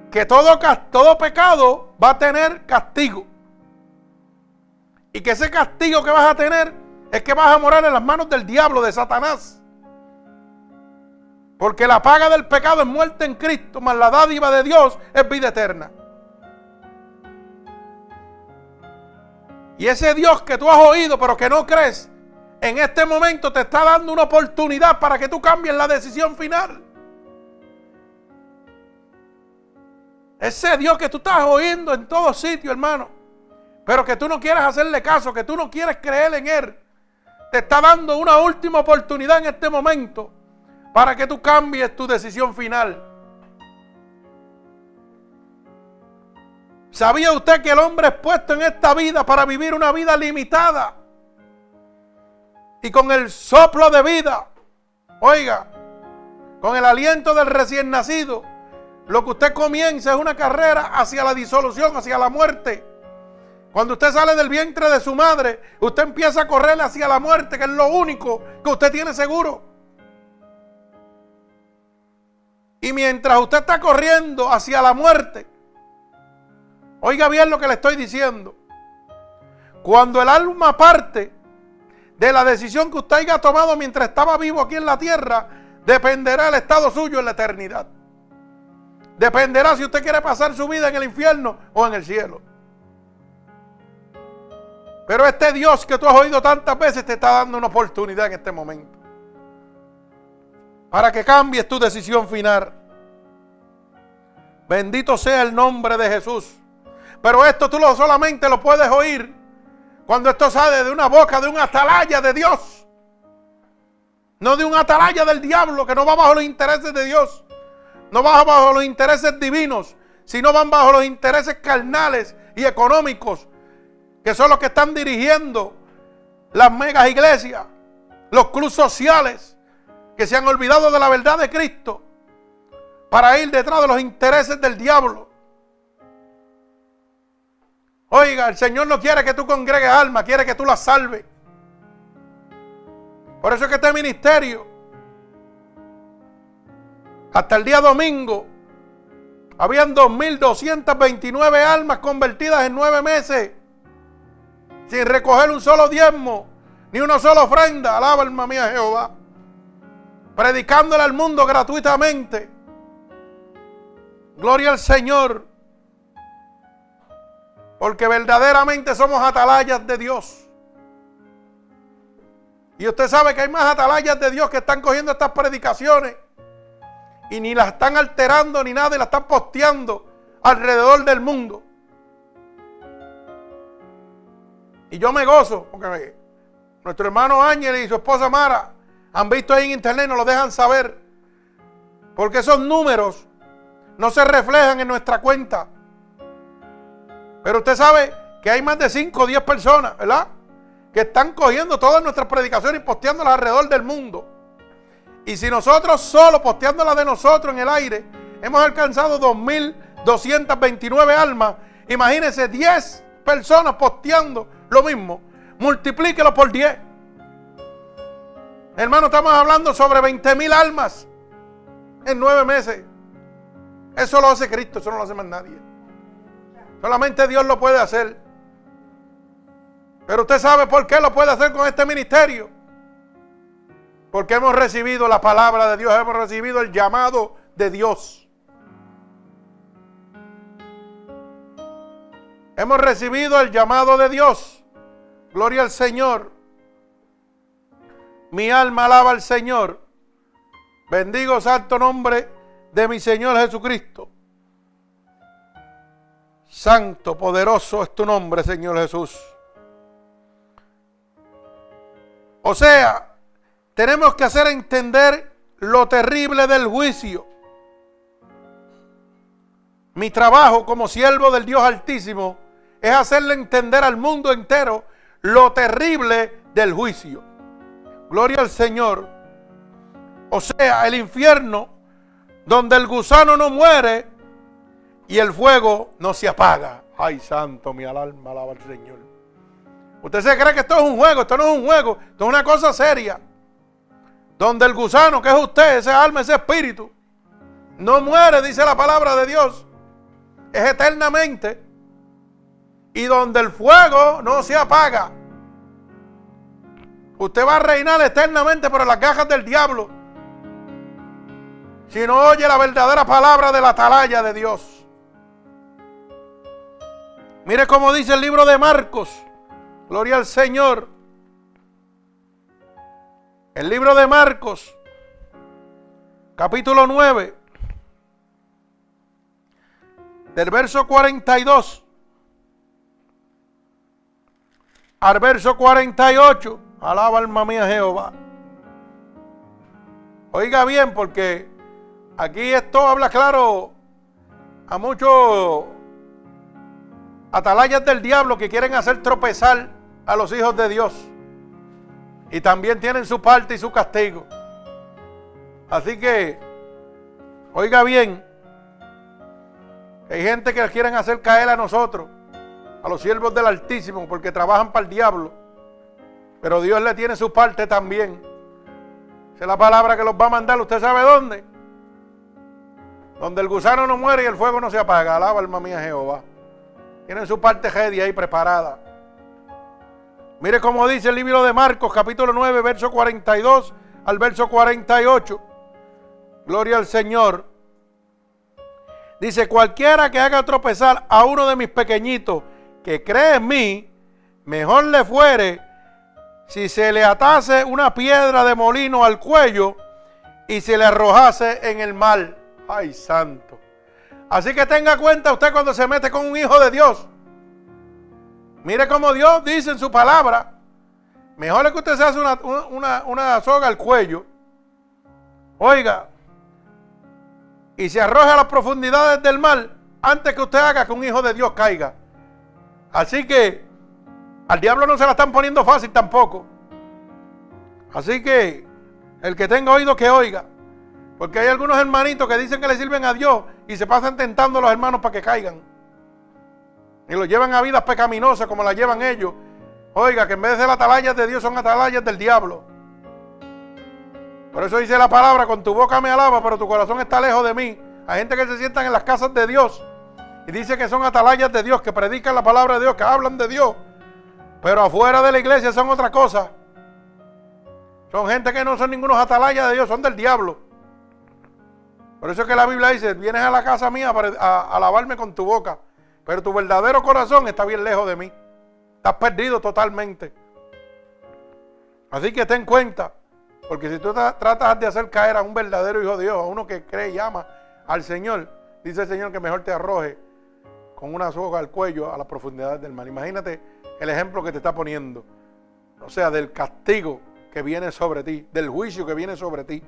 que todo, todo pecado va a tener castigo. Y que ese castigo que vas a tener es que vas a morar en las manos del diablo, de Satanás. Porque la paga del pecado es muerte en Cristo, más la dádiva de Dios es vida eterna. Y ese Dios que tú has oído pero que no crees, en este momento te está dando una oportunidad para que tú cambies la decisión final. Ese Dios que tú estás oyendo en todo sitio, hermano, pero que tú no quieres hacerle caso, que tú no quieres creer en Él, te está dando una última oportunidad en este momento para que tú cambies tu decisión final. ¿Sabía usted que el hombre es puesto en esta vida para vivir una vida limitada? y con el soplo de vida, oiga, con el aliento del recién nacido, lo que usted comienza es una carrera hacia la disolución, hacia la muerte. Cuando usted sale del vientre de su madre, usted empieza a correr hacia la muerte, que es lo único que usted tiene seguro. Y mientras usted está corriendo hacia la muerte, oiga bien lo que le estoy diciendo. Cuando el alma parte, de la decisión que usted haya tomado mientras estaba vivo aquí en la tierra, dependerá el estado suyo en la eternidad. Dependerá si usted quiere pasar su vida en el infierno o en el cielo. Pero este Dios que tú has oído tantas veces te está dando una oportunidad en este momento. Para que cambies tu decisión final. Bendito sea el nombre de Jesús. Pero esto tú lo solamente lo puedes oír cuando esto sale de una boca de un atalaya de Dios. No de un atalaya del diablo que no va bajo los intereses de Dios. No va bajo los intereses divinos, sino van bajo los intereses carnales y económicos, que son los que están dirigiendo las megas iglesias, los clubes sociales, que se han olvidado de la verdad de Cristo para ir detrás de los intereses del diablo. Oiga, el Señor no quiere que tú congregues alma, quiere que tú la salves. Por eso es que este ministerio, hasta el día domingo, habían 2.229 almas convertidas en nueve meses, sin recoger un solo diezmo, ni una sola ofrenda. Alaba alma mía Jehová. Predicándole al mundo gratuitamente. Gloria al Señor. Porque verdaderamente somos atalayas de Dios. Y usted sabe que hay más atalayas de Dios que están cogiendo estas predicaciones y ni las están alterando ni nada y las están posteando alrededor del mundo. Y yo me gozo, porque nuestro hermano Ángel y su esposa Mara han visto ahí en internet, nos lo dejan saber. Porque esos números no se reflejan en nuestra cuenta. Pero usted sabe que hay más de 5 o 10 personas, ¿verdad? Que están cogiendo todas nuestras predicaciones y posteándolas alrededor del mundo. Y si nosotros solo posteándolas de nosotros en el aire, hemos alcanzado 2.229 almas, imagínense 10 personas posteando lo mismo. Multiplíquelo por 10. Hermano, estamos hablando sobre 20 mil almas en nueve meses. Eso lo hace Cristo, eso no lo hace más nadie. Solamente Dios lo puede hacer. Pero usted sabe por qué lo puede hacer con este ministerio. Porque hemos recibido la palabra de Dios, hemos recibido el llamado de Dios. Hemos recibido el llamado de Dios. Gloria al Señor. Mi alma alaba al Señor. Bendigo santo nombre de mi Señor Jesucristo. Santo, poderoso es tu nombre, Señor Jesús. O sea, tenemos que hacer entender lo terrible del juicio. Mi trabajo como siervo del Dios Altísimo es hacerle entender al mundo entero lo terrible del juicio. Gloria al Señor. O sea, el infierno donde el gusano no muere y el fuego no se apaga. Ay, santo, mi alma alaba al Señor. Usted se cree que esto es un juego, esto no es un juego, esto es una cosa seria. Donde el gusano, que es usted, ese alma, ese espíritu, no muere, dice la palabra de Dios, es eternamente. Y donde el fuego no se apaga. Usted va a reinar eternamente por las cajas del diablo. Si no oye la verdadera palabra de la atalaya de Dios. Mire cómo dice el libro de Marcos. Gloria al Señor. El libro de Marcos, capítulo 9, del verso 42 al verso 48. Alaba alma mía Jehová. Oiga bien, porque aquí esto habla claro a muchos atalayas del diablo que quieren hacer tropezar a los hijos de Dios. Y también tienen su parte y su castigo. Así que, oiga bien, hay gente que quieren hacer caer a nosotros, a los siervos del Altísimo, porque trabajan para el diablo. Pero Dios le tiene su parte también. Esa es la palabra que los va a mandar. ¿Usted sabe dónde? Donde el gusano no muere y el fuego no se apaga. Alaba alma mía Jehová. Tienen su parte ready ahí preparada. Mire cómo dice el libro de Marcos, capítulo 9, verso 42 al verso 48. Gloria al Señor. Dice, cualquiera que haga tropezar a uno de mis pequeñitos que cree en mí, mejor le fuere si se le atase una piedra de molino al cuello y se le arrojase en el mar. Ay, santo. Así que tenga cuenta usted cuando se mete con un hijo de Dios. Mire cómo Dios dice en su palabra. Mejor es que usted se hace una, una soga al cuello. Oiga. Y se arroje a las profundidades del mar antes que usted haga que un hijo de Dios caiga. Así que al diablo no se la están poniendo fácil tampoco. Así que el que tenga oído que oiga. Porque hay algunos hermanitos que dicen que le sirven a Dios y se pasan tentando a los hermanos para que caigan. Y los llevan a vidas pecaminosas como las llevan ellos. Oiga, que en vez de ser atalayas de Dios son atalayas del diablo. Por eso dice la palabra, con tu boca me alaba, pero tu corazón está lejos de mí. Hay gente que se sientan en las casas de Dios y dice que son atalayas de Dios, que predican la palabra de Dios, que hablan de Dios. Pero afuera de la iglesia son otra cosa. Son gente que no son ningunos atalayas de Dios, son del diablo. Por eso es que la Biblia dice, vienes a la casa mía para a, alabarme con tu boca, pero tu verdadero corazón está bien lejos de mí. Estás perdido totalmente. Así que ten cuenta, porque si tú tratas de hacer caer a un verdadero hijo de Dios, a uno que cree y ama al Señor, dice el Señor que mejor te arroje con una soga al cuello a la profundidad del mar. Imagínate el ejemplo que te está poniendo. O sea, del castigo que viene sobre ti, del juicio que viene sobre ti,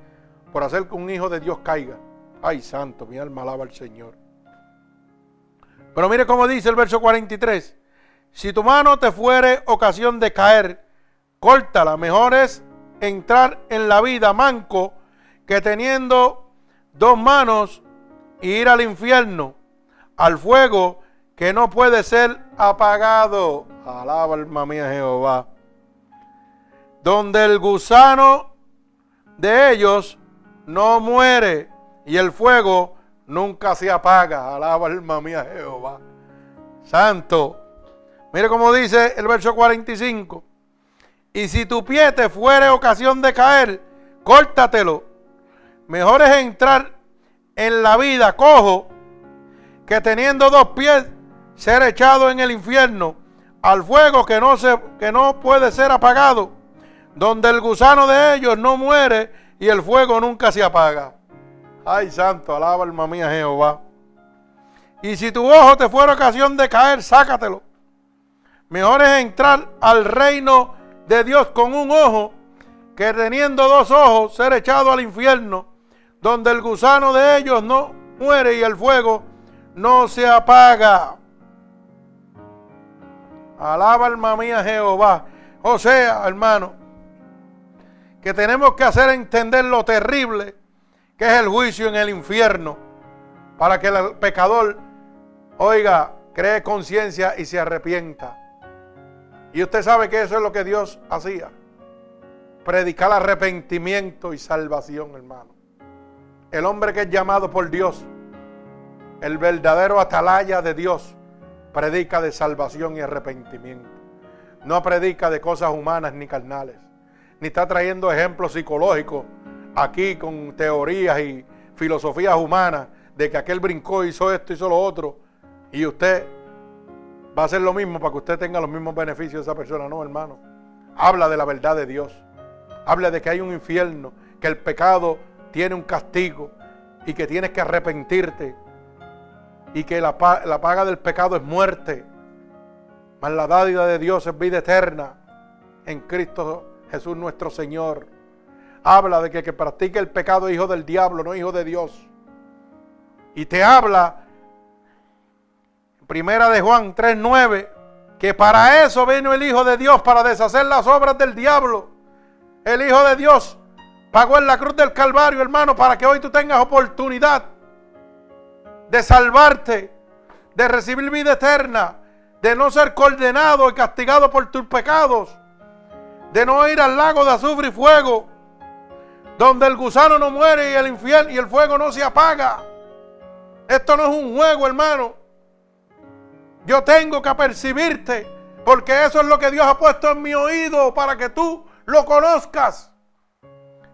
por hacer que un hijo de Dios caiga. Ay, santo, mi alma alaba al Señor. Pero mire cómo dice el verso 43. Si tu mano te fuere ocasión de caer, córtala. Mejor es entrar en la vida manco que teniendo dos manos y ir al infierno, al fuego que no puede ser apagado. Alaba alma mía Jehová. Donde el gusano de ellos no muere y el fuego nunca se apaga. Alaba alma mía Jehová. Santo. Mire cómo dice el verso 45. Y si tu pie te fuere ocasión de caer, córtatelo. Mejor es entrar en la vida cojo que teniendo dos pies ser echado en el infierno al fuego que no, se, que no puede ser apagado, donde el gusano de ellos no muere y el fuego nunca se apaga. Ay, santo, alaba alma mía Jehová. Y si tu ojo te fuera ocasión de caer, sácatelo. Mejor es entrar al reino de Dios con un ojo que teniendo dos ojos ser echado al infierno, donde el gusano de ellos no muere y el fuego no se apaga. Alaba alma mía Jehová. O sea, hermano, que tenemos que hacer entender lo terrible que es el juicio en el infierno, para que el pecador, oiga, cree conciencia y se arrepienta. Y usted sabe que eso es lo que Dios hacía. Predicar arrepentimiento y salvación, hermano. El hombre que es llamado por Dios, el verdadero atalaya de Dios, predica de salvación y arrepentimiento. No predica de cosas humanas ni carnales. Ni está trayendo ejemplos psicológicos aquí con teorías y filosofías humanas de que aquel brincó, hizo esto, hizo lo otro. Y usted va a hacer lo mismo para que usted tenga los mismos beneficios de esa persona. No, hermano. Habla de la verdad de Dios. Habla de que hay un infierno, que el pecado tiene un castigo y que tienes que arrepentirte y que la, paga del pecado es muerte, mas la dádiva de Dios es vida eterna en Cristo Jesús nuestro Señor. Habla de que el que practique el pecado es hijo del diablo, no hijo de Dios. Y te habla, primera de Juan 3.9, que para eso vino el Hijo de Dios, para deshacer las obras del diablo. El Hijo de Dios pagó en la cruz del Calvario, hermano, para que hoy tú tengas oportunidad de salvarte, de recibir vida eterna, de no ser condenado y castigado por tus pecados, de no ir al lago de azufre y fuego, donde el gusano no muere y el infierno y el fuego no se apaga. Esto no es un juego, hermano. Yo tengo que apercibirte, porque eso es lo que Dios ha puesto en mi oído para que tú lo conozcas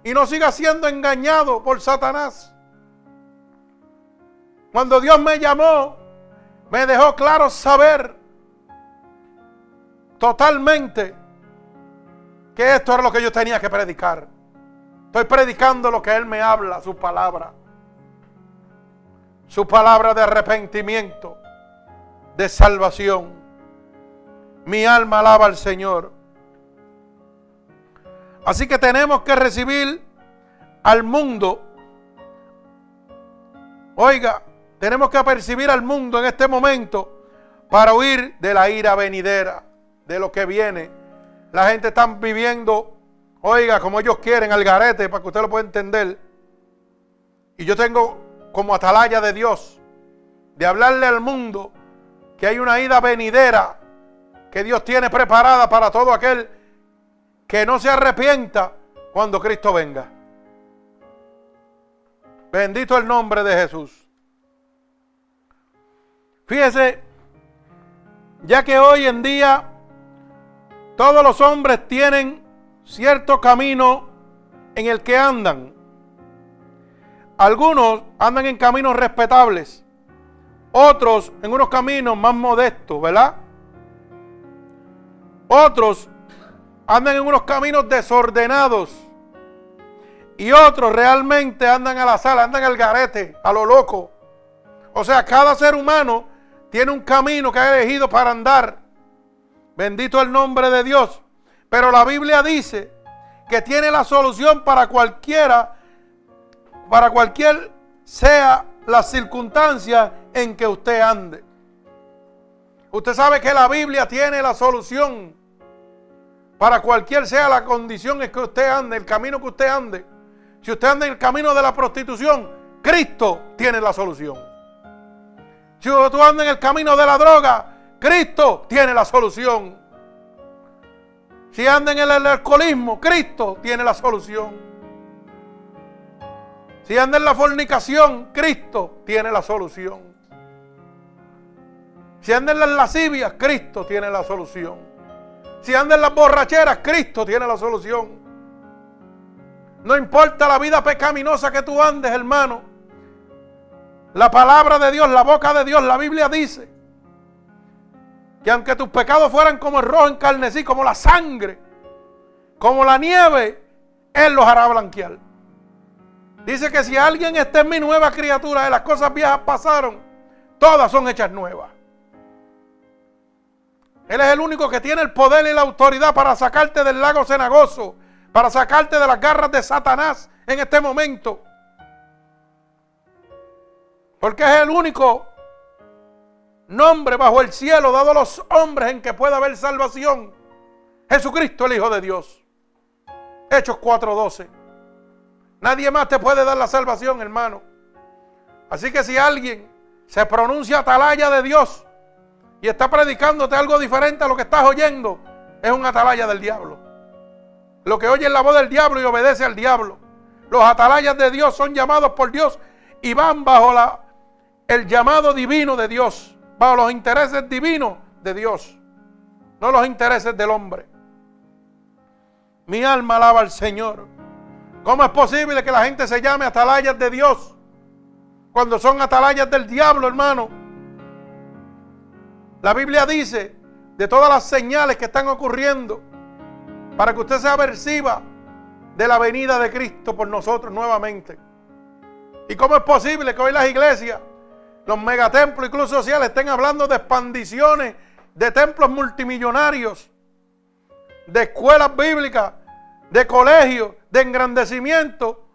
y no sigas siendo engañado por Satanás. Cuando Dios me llamó, me dejó claro saber totalmente que esto era lo que yo tenía que predicar. Estoy predicando lo que Él me habla, su palabra. Su palabra de arrepentimiento, de salvación. Mi alma alaba al Señor. Así que tenemos que recibir al mundo. Oiga, tenemos que percibir al mundo en este momento para huir de la ira venidera, de lo que viene. La gente está viviendo, oiga, como ellos quieren, al garete, para que usted lo pueda entender. Y yo tengo como atalaya de Dios, de hablarle al mundo que hay una ida venidera que Dios tiene preparada para todo aquel que no se arrepienta cuando Cristo venga. Bendito el nombre de Jesús. Fíjese, ya que hoy en día todos los hombres tienen cierto camino en el que andan. Algunos andan en caminos respetables, otros en unos caminos más modestos, ¿verdad? Otros andan en unos caminos desordenados y otros realmente andan a la sala, andan al garete, a lo loco. O sea, cada ser humano tiene un camino que ha elegido para andar. Bendito el nombre de Dios. Pero la Biblia dice que tiene la solución para cualquiera, para cualquier sea la circunstancia en que usted ande. Usted sabe que la Biblia tiene la solución para cualquier sea la condición en que usted ande, el camino que usted ande. Si usted anda en el camino de la prostitución, Cristo tiene la solución. Si tú andas en el camino de la droga, Cristo tiene la solución. Si anda en el alcoholismo, Cristo tiene la solución. Si anda en la fornicación, Cristo tiene la solución. Si anda en las lascivias, Cristo tiene la solución. Si anda en las borracheras, Cristo tiene la solución. No importa la vida pecaminosa que tú andes, hermano. La palabra de Dios, la boca de Dios, la Biblia dice que aunque tus pecados fueran como el rojo en carnesí, como la sangre, como la nieve, Él los hará blanquear. Dice que si alguien está en mi nueva criatura, de las cosas viejas pasaron, todas son hechas nuevas. Él es el único que tiene el poder y la autoridad para sacarte del lago cenagoso, para sacarte de las garras de Satanás en este momento. Porque es el único nombre bajo el cielo dado a los hombres en que pueda haber salvación. Jesucristo, el Hijo de Dios. Hechos 4:12. Nadie más te puede dar la salvación, hermano. Así que si alguien se pronuncia atalaya de Dios y está predicándote algo diferente a lo que estás oyendo, es un atalaya del diablo. Lo que oye es la voz del diablo y obedece al diablo. Los atalayas de Dios son llamados por Dios y van bajo la, el llamado divino de Dios, bajo los intereses divinos de Dios, no los intereses del hombre. Mi alma alaba al Señor. ¿Cómo es posible que la gente se llame atalayas de Dios cuando son atalayas del diablo, hermano? La Biblia dice de todas las señales que están ocurriendo para que usted sea aversiva de la venida de Cristo por nosotros nuevamente. ¿Y cómo es posible que hoy las iglesias, los megatemplos y clubes sociales estén hablando de expandiciones de templos multimillonarios, de escuelas bíblicas, de colegios, de engrandecimiento,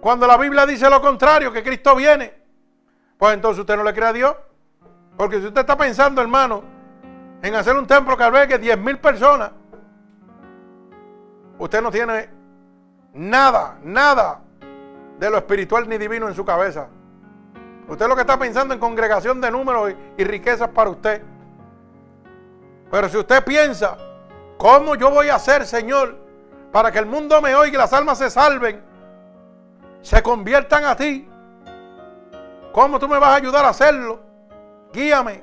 cuando la Biblia dice lo contrario, que Cristo viene, pues entonces usted no le cree a Dios. Porque si usted está pensando, hermano, en hacer un templo que albergue 10 mil personas, usted no tiene nada, nada de lo espiritual ni divino en su cabeza. Usted lo que está pensando en congregación de números y, riquezas para usted. Pero si usted piensa, ¿cómo yo voy a hacer, Señor, para que el mundo me oiga y las almas se salven, se conviertan a ti. ¿Cómo tú me vas a ayudar a hacerlo? Guíame,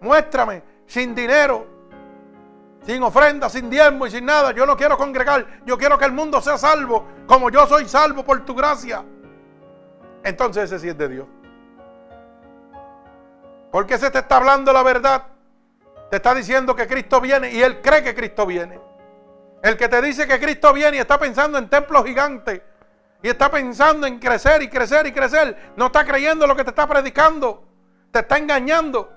muéstrame, sin dinero, sin ofrenda, sin diezmo y sin nada. Yo no quiero congregar, yo quiero que el mundo sea salvo, como yo soy salvo por tu gracia. Entonces ese sí es de Dios. Porque se te está hablando la verdad. Te está diciendo que Cristo viene y él cree que Cristo viene. El que te dice que Cristo viene y está pensando en templos gigantes y está pensando en crecer y crecer y crecer, no está creyendo lo que te está predicando, te está engañando.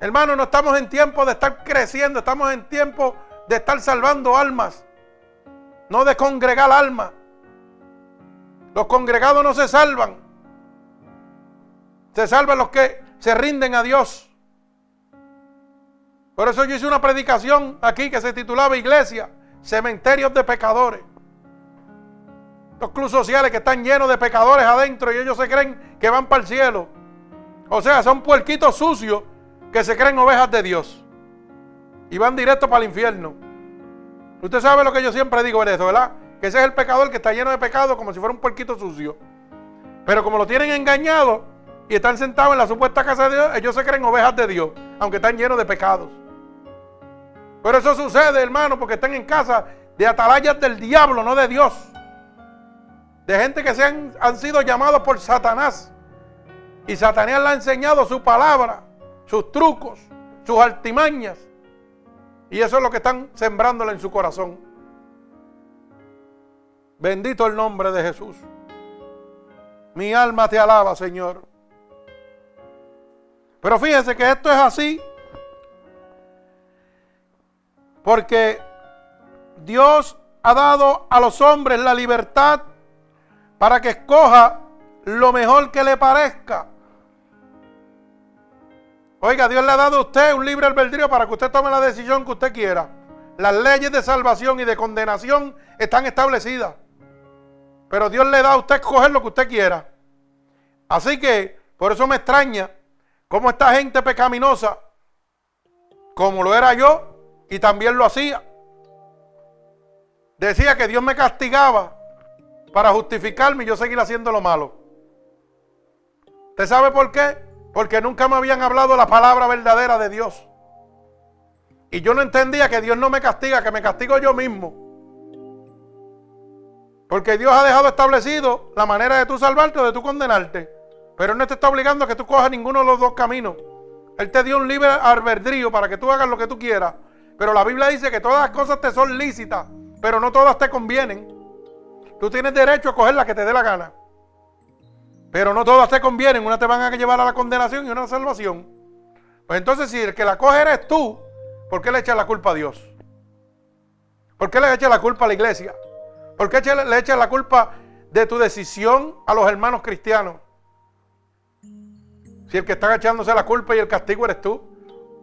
Hermano, no estamos en tiempo de estar creciendo, estamos en tiempo de estar salvando almas, no de congregar almas. Los congregados no se salvan, se salvan los que se rinden a Dios. Por eso yo hice una predicación aquí que se titulaba Iglesia, Cementerios de Pecadores. Los clubes sociales que están llenos de pecadores adentro y ellos se creen que van para el cielo. O sea, son puerquitos sucios que se creen ovejas de Dios. Y van directo para el infierno. Usted sabe lo que yo siempre digo en eso, ¿verdad? Que ese es el pecador que está lleno de pecado como si fuera un puerquito sucio. Pero como lo tienen engañado y están sentados en la supuesta casa de Dios, ellos se creen ovejas de Dios, aunque están llenos de pecados. Pero eso sucede, hermano, porque están en casa de atalayas del diablo, no de Dios. De gente que se han, han sido llamados por Satanás. Y Satanás le ha enseñado su palabra, sus trucos, sus artimañas. Y eso es lo que están sembrándole en su corazón. Bendito el nombre de Jesús. Mi alma te alaba, Señor. Pero fíjese que esto es así porque Dios ha dado a los hombres la libertad para que escoja lo mejor que le parezca. Oiga, Dios le ha dado a usted un libre albedrío para que usted tome la decisión que usted quiera. Las leyes de salvación y de condenación están establecidas. Pero Dios le da a usted escoger lo que usted quiera. Así que, por eso me extraña cómo esta gente pecaminosa, como lo era yo, y también lo hacía, decía que Dios me castigaba para justificarme y yo seguir haciendo lo malo. ¿Usted sabe por qué? Porque nunca me habían hablado la palabra verdadera de Dios. Y yo no entendía que Dios no me castiga, que me castigo yo mismo. Porque Dios ha dejado establecido la manera de tú salvarte o de tú condenarte. Pero no te está obligando a que tú cojas ninguno de los dos caminos. Él te dio un libre albedrío para que tú hagas lo que tú quieras. Pero la Biblia dice que todas las cosas te son lícitas, pero no todas te convienen. Tú tienes derecho a coger la que te dé la gana. Pero no todas te convienen. Una te van a llevar a la condenación y una a la salvación. Pues entonces, si el que la coge eres tú, ¿por qué le echas la culpa a Dios? ¿Por qué le echas la culpa a la iglesia? ¿Por qué le echas la culpa de tu decisión a los hermanos cristianos? Si el que está echándose la culpa y el castigo eres tú.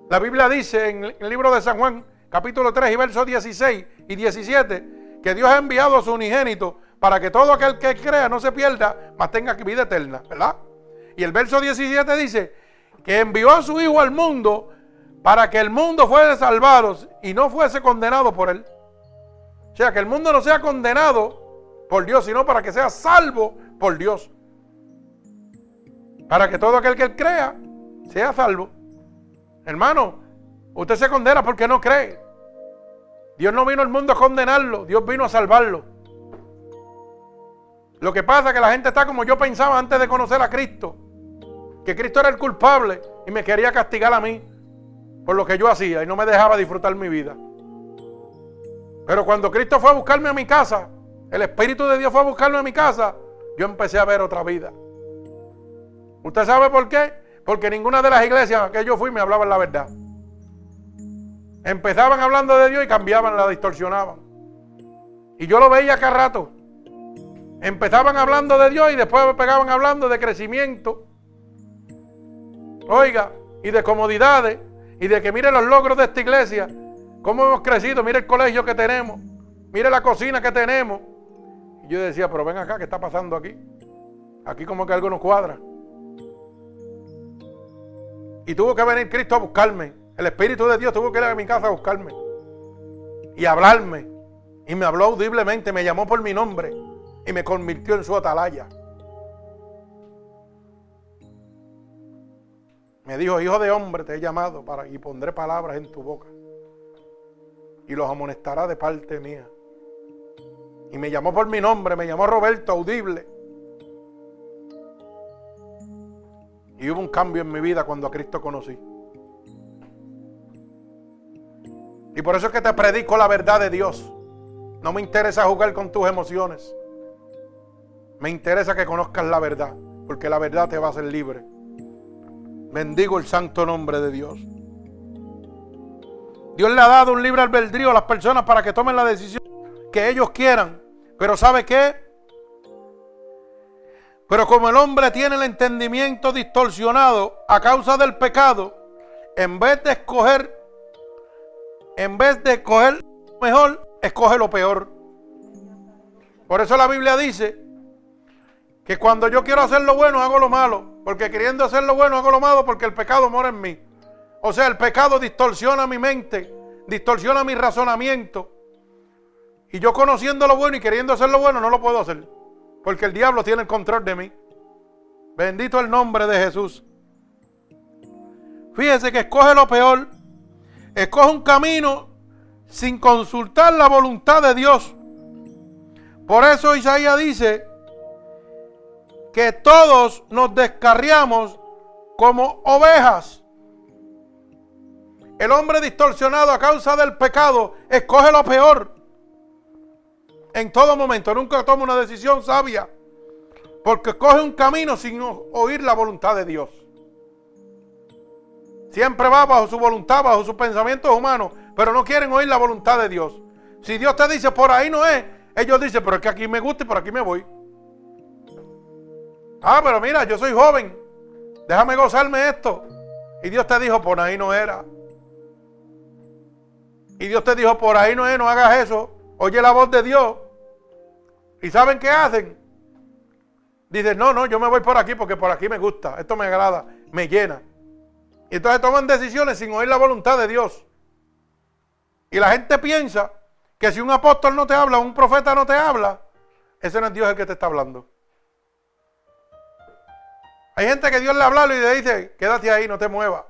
La Biblia dice en el libro de San Juan, capítulo 3 y versos 16 y 17, que Dios ha enviado a su unigénito para que todo aquel que crea no se pierda, mas tenga vida eterna, ¿verdad? Y el verso 17 dice que envió a su Hijo al mundo para que el mundo fuese salvado y no fuese condenado por él. O sea, que el mundo no sea condenado por Dios, sino para que sea salvo por Dios. Para que todo aquel que crea sea salvo. Hermano, usted se condena porque no cree. Dios no vino al mundo a condenarlo, Dios vino a salvarlo. Lo que pasa es que la gente está como yo pensaba antes de conocer a Cristo. Que Cristo era el culpable y me quería castigar a mí por lo que yo hacía y no me dejaba disfrutar mi vida. Pero cuando Cristo fue a buscarme a mi casa, el Espíritu de Dios fue a buscarme a mi casa, yo empecé a ver otra vida. ¿Usted sabe por qué? Porque ninguna de las iglesias que yo fui me hablaban la verdad. Empezaban hablando de Dios y cambiaban, la distorsionaban. Y yo lo veía cada rato. Empezaban hablando de Dios y después me pegaban hablando de crecimiento. Oiga, y de comodidades. Y de que mire los logros de esta iglesia. Cómo hemos crecido. Mire el colegio que tenemos. Mire la cocina que tenemos. Y yo decía, pero ven acá, ¿qué está pasando aquí? Aquí como que algo no cuadra. Y tuvo que venir Cristo a buscarme. El Espíritu de Dios tuvo que ir a mi casa a buscarme. Y hablarme. Y me habló audiblemente, me llamó por mi nombre. Y me convirtió en su atalaya. Me dijo, hijo de hombre, te he llamado para, y pondré palabras en tu boca. Y los amonestará de parte mía. Y me llamó por mi nombre, me llamó Roberto, audible. Y hubo un cambio en mi vida cuando a Cristo conocí. Y por eso es que te predico la verdad de Dios. No me interesa jugar con tus emociones. Me interesa que conozcas la verdad, porque la verdad te va a hacer libre. Bendigo el santo nombre de Dios. Dios le ha dado un libre albedrío a las personas para que tomen la decisión que ellos quieran. Pero ¿sabe qué? Pero como el hombre tiene el entendimiento distorsionado a causa del pecado, en vez de escoger, en vez de escoger lo mejor, escoge lo peor. Por eso la Biblia dice que cuando yo quiero hacer lo bueno, hago lo malo. Porque queriendo hacer lo bueno, hago lo malo porque el pecado mora en mí. O sea, el pecado distorsiona mi mente, distorsiona mi razonamiento. Y yo conociendo lo bueno y queriendo hacer lo bueno, no lo puedo hacer. Porque el diablo tiene el control de mí. Bendito el nombre de Jesús. Fíjese que escoge lo peor. Escoge un camino sin consultar la voluntad de Dios. Por eso Isaías dice que todos nos descarriamos como ovejas. El hombre distorsionado a causa del pecado escoge lo peor en todo momento. Nunca toma una decisión sabia. Porque coge un camino sin oír la voluntad de Dios. Siempre va bajo su voluntad, bajo sus pensamientos humanos, pero no quieren oír la voluntad de Dios. Si Dios te dice por ahí no es, ellos dicen, pero es que aquí me gusta y por aquí me voy. Ah, pero mira, yo soy joven, déjame gozarme esto. Y Dios te dijo, por ahí no era. Y Dios te dijo, por ahí no es, no hagas eso. Oye la voz de Dios. ¿Y saben qué hacen? Dicen, no, no, yo me voy por aquí porque por aquí me gusta, esto me agrada, me llena. Y entonces toman decisiones sin oír la voluntad de Dios. Y la gente piensa que si un apóstol no te habla, un profeta no te habla, ese no es Dios el que te está hablando. Hay gente que Dios le habla y le dice, quédate ahí, no te muevas.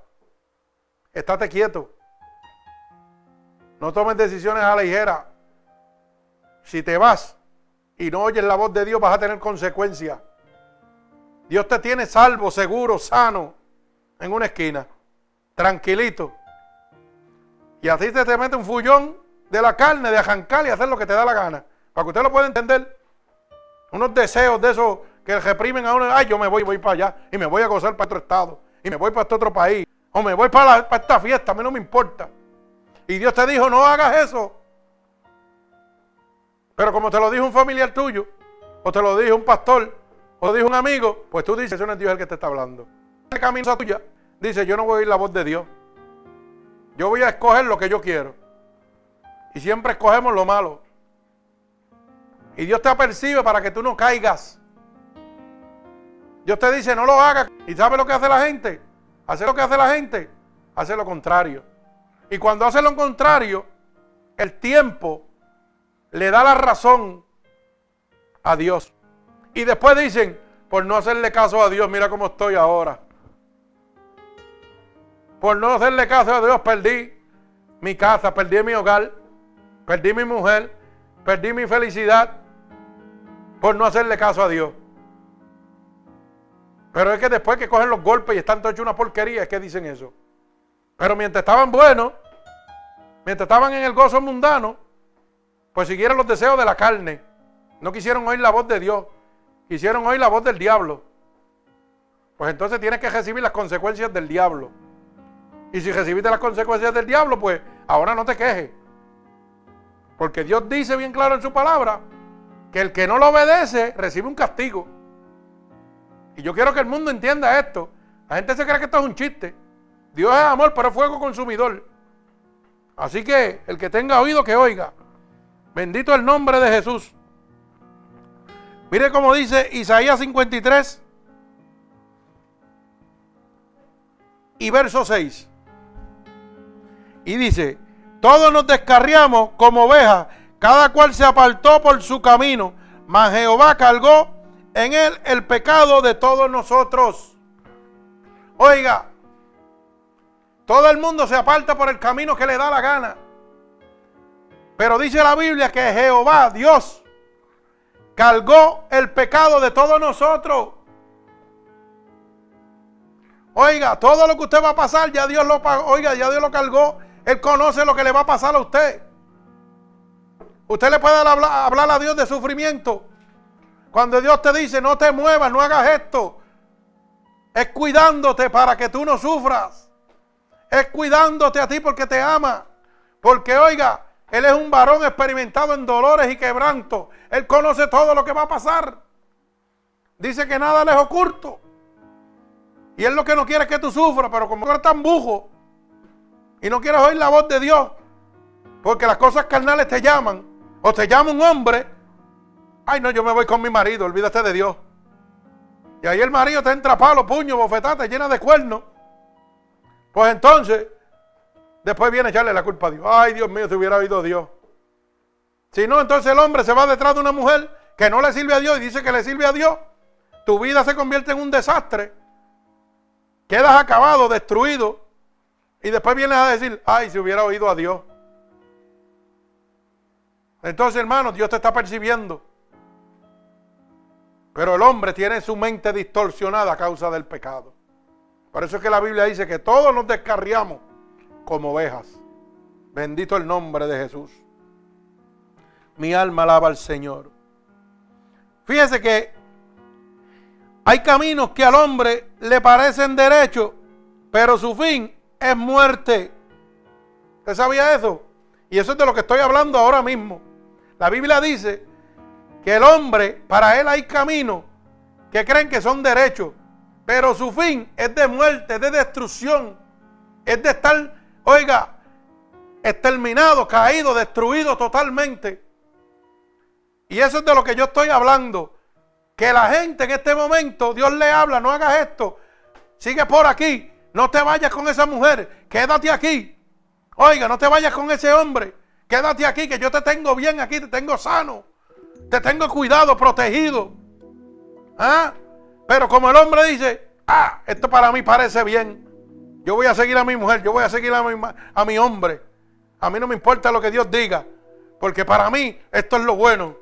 Estate quieto. No tomes decisiones a la ligera. Si te vas y no oyes la voz de Dios, vas a tener consecuencias. Dios te tiene salvo, seguro, sano, en una esquina, tranquilito. Y así te, te mete un fullón de la carne, de ajancar y hacer lo que te da la gana. Para que usted lo pueda entender. Unos deseos de esos que reprimen a uno. Ay, yo me voy, voy para allá. Y me voy a gozar para otro estado. Y me voy para este otro país. O me voy para, para esta fiesta. A mí no me importa. Y Dios te dijo, no hagas eso. Pero como te lo dijo un familiar tuyo, o te lo dijo un pastor, o dijo un amigo, pues tú dices, eso no es Dios el que te está hablando. El camino tuya dice, yo no voy a oír la voz de Dios. Yo voy a escoger lo que yo quiero. Y siempre escogemos lo malo. Y Dios te apercibe para que tú no caigas. Dios te dice, no lo hagas. ¿Y sabe lo que hace la gente? Hace lo que hace la gente. Hace lo contrario. Y cuando hace lo contrario, el tiempo le da la razón a Dios. Y después dicen, por no hacerle caso a Dios, mira cómo estoy ahora. Por no hacerle caso a Dios, perdí mi casa, perdí mi hogar, perdí mi mujer, perdí mi felicidad, por no hacerle caso a Dios. Pero es que después que cogen los golpes y están todos hechos una porquería, es que dicen eso. Pero mientras estaban buenos, mientras estaban en el gozo mundano, pues siguieron los deseos de la carne. No quisieron oír la voz de Dios, quisieron oír la voz del diablo. Pues entonces tienes que recibir las consecuencias del diablo. Y si recibiste las consecuencias del diablo, pues ahora no te quejes. Porque Dios dice bien claro en su palabra que el que no lo obedece recibe un castigo. Y yo quiero que el mundo entienda esto. La gente se cree que esto es un chiste. Dios es amor, pero es fuego consumidor. Así que el que tenga oído que oiga. Bendito el nombre de Jesús. Mire cómo dice Isaías 53 y verso 6. Y dice, todos nos descarriamos como ovejas, cada cual se apartó por su camino, mas Jehová cargó en él el pecado de todos nosotros. Oiga, todo el mundo se aparta por el camino que le da la gana. Pero dice la Biblia que Jehová, Dios, cargó el pecado de todos nosotros. Oiga, todo lo que usted va a pasar, ya Dios lo. Oiga, ya Dios lo cargó. Él conoce lo que le va a pasar a usted. Usted le puede hablar, a Dios de sufrimiento. Cuando Dios te dice, no te muevas, no hagas esto. Es cuidándote para que tú no sufras. Es cuidándote a ti porque te ama. Porque oiga, Él es un varón experimentado en dolores y quebranto. Él conoce todo lo que va a pasar. Dice que nada le es oculto. Y Él lo que no quiere es que tú sufras, pero como tú eres tan bujo, y no quieres oír la voz de Dios, porque las cosas carnales te llaman, o te llama un hombre, ay no, yo me voy con mi marido, olvídate de Dios. Y ahí el marido te entra palo, puño, bofetada, llena de cuernos. Pues entonces, después viene a echarle la culpa a Dios. Ay, Dios mío, si hubiera oído Dios. Si no, entonces el hombre se va detrás de una mujer que no le sirve a Dios y dice que le sirve a Dios. Tu vida se convierte en un desastre. Quedas acabado, destruido. Y después vienes a decir, ay, si hubiera oído a Dios. Entonces, hermano, Dios te está percibiendo. Pero el hombre tiene su mente distorsionada a causa del pecado. Por eso es que la Biblia dice que todos nos descarriamos como ovejas. Bendito el nombre de Jesús. Mi alma alaba al Señor. Fíjese que hay caminos que al hombre le parecen derechos, pero su fin es muerte. ¿Usted sabía eso? Y eso es de lo que estoy hablando ahora mismo. La Biblia dice que el hombre, para él hay caminos que creen que son derechos, pero su fin es de muerte, de destrucción, es de estar, oiga, exterminado, caído, destruido totalmente. Y eso es de lo que yo estoy hablando. Que la gente en este momento, Dios le habla, no hagas esto, sigue por aquí, no te vayas con esa mujer, quédate aquí. Oiga, no te vayas con ese hombre, quédate aquí, que yo te tengo bien aquí, te tengo sano, te tengo cuidado, protegido. ¿Ah? Pero como el hombre dice, ah, esto para mí parece bien, yo voy a seguir a mi mujer, yo voy a seguir a mi, a mi hombre. A mí no me importa lo que Dios diga, porque para mí esto es lo bueno.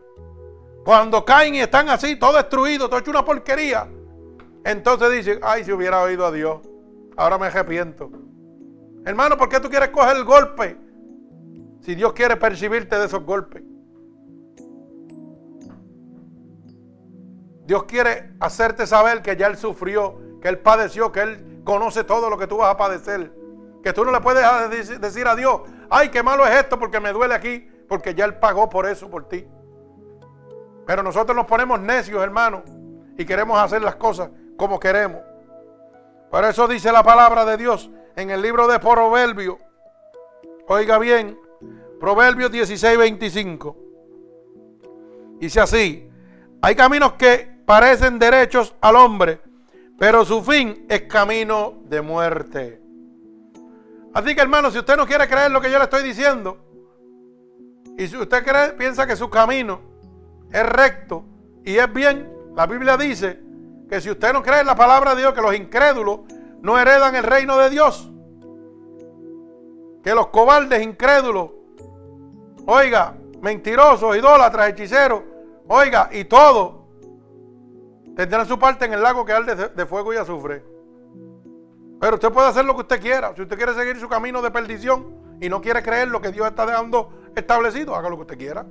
Cuando caen y están así, todo destruido, todo hecho una porquería, entonces dicen, ay, si hubiera oído a Dios, ahora me arrepiento. Hermano, ¿por qué tú quieres coger el golpe? Si Dios quiere percibirte de esos golpes. Dios quiere hacerte saber que ya Él sufrió, que Él padeció, que Él conoce todo lo que tú vas a padecer. Que tú no le puedes decir a Dios, ay, qué malo es esto porque me duele aquí, porque ya Él pagó por eso, por ti. Pero nosotros nos ponemos necios, hermano, y queremos hacer las cosas como queremos. Por eso dice la palabra de Dios en el libro de Proverbios. Oiga bien, Proverbios 16, 25. Dice así, hay caminos que parecen derechos al hombre, pero su fin es camino de muerte. Así que hermano, si usted no quiere creer lo que yo le estoy diciendo, y si usted cree, piensa que su camino es recto y es bien, la Biblia dice que si usted no cree en la palabra de Dios, que los incrédulos no heredan el reino de Dios. Que los cobardes incrédulos, oiga, mentirosos, idólatras, hechiceros, oiga, y todo, tendrán su parte en el lago que arde de fuego y azufre. Pero usted puede hacer lo que usted quiera. Si usted quiere seguir su camino de perdición y no quiere creer lo que Dios está dejando establecido, haga lo que usted quiera.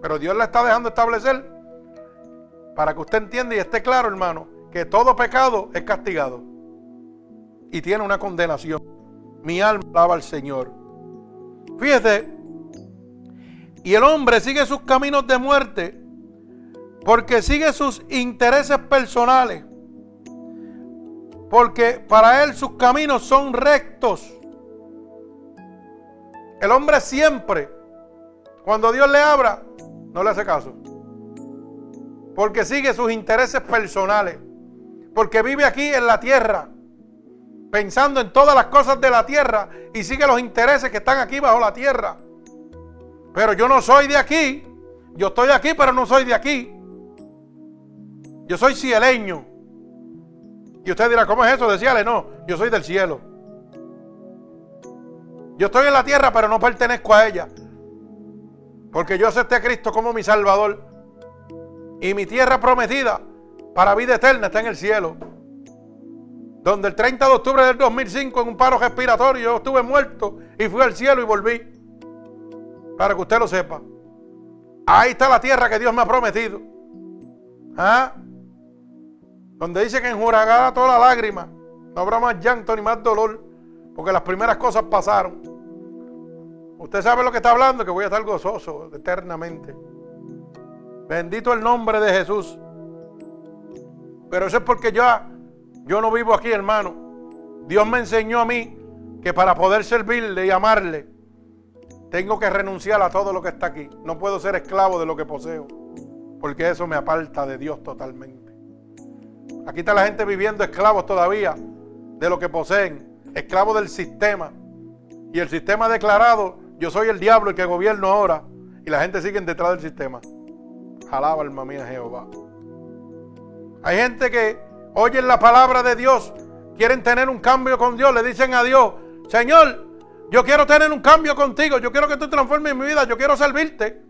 Pero Dios la está dejando establecer para que usted entienda y esté claro, hermano, que todo pecado es castigado y tiene una condenación. Mi alma alaba al Señor. Fíjese, y el hombre sigue sus caminos de muerte porque sigue sus intereses personales. Porque para él sus caminos son rectos. El hombre siempre, cuando Dios le abra, no le hace caso. Porque sigue sus intereses personales. Porque vive aquí en la tierra. Pensando en todas las cosas de la tierra. Y sigue los intereses que están aquí bajo la tierra. Pero yo no soy de aquí. Yo estoy aquí, pero no soy de aquí. Yo soy cieleño. Y usted dirá, ¿cómo es eso? Decíale, no, yo soy del cielo. Yo estoy en la tierra, pero no pertenezco a ella. Porque yo acepté a Cristo como mi Salvador. Y mi tierra prometida para vida eterna está en el cielo. Donde el 30 de octubre del 2005 en un paro respiratorio yo estuve muerto y fui al cielo y volví. Para que usted lo sepa. Ahí está la tierra que Dios me ha prometido. ¿Ah? Donde dice que enjuragará toda la lágrima. No habrá más llanto ni más dolor. Porque las primeras cosas pasaron. Usted sabe lo que está hablando, que voy a estar gozoso eternamente. Bendito el nombre de Jesús. Pero eso es porque ya yo no vivo aquí, hermano. Dios me enseñó a mí que para poder servirle y amarle, tengo que renunciar a todo lo que está aquí. No puedo ser esclavo de lo que poseo, porque eso me aparta de Dios totalmente. Aquí está la gente viviendo esclavos todavía de lo que poseen, esclavos del sistema. Y el sistema ha declarado yo soy el diablo el que gobierno ahora. Y la gente sigue detrás del sistema. Alaba alma mía Jehová. Hay gente que oyen la palabra de Dios, quieren tener un cambio con Dios, le dicen a Dios, Señor, yo quiero tener un cambio contigo, yo quiero que tú transformes mi vida, yo quiero servirte,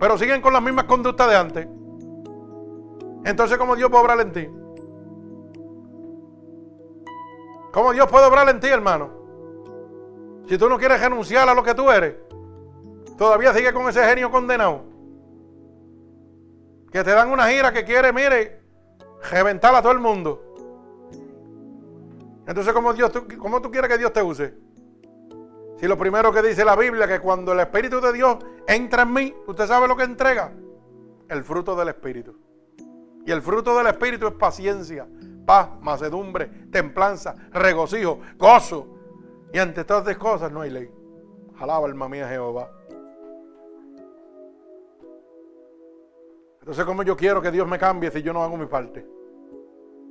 pero siguen con las mismas conductas de antes. Entonces, ¿cómo Dios puede obrar en ti? ¿Cómo Dios puede obrar en ti, hermano? Si tú no quieres renunciar a lo que tú eres, todavía sigue con ese genio condenado. Que te dan una gira que quiere, mire, reventar a todo el mundo. Entonces, ¿cómo, Dios, ¿cómo tú quieres que Dios te use? Si lo primero que dice la Biblia, que cuando el Espíritu de Dios entra en mí, ¿usted sabe lo que entrega? El fruto del Espíritu. Y el fruto del Espíritu es paciencia, paz, macedumbre, templanza, regocijo, gozo. Y ante todas estas cosas no hay ley. Alaba alma mía Jehová. Entonces, ¿cómo yo quiero que Dios me cambie si yo no hago mi parte?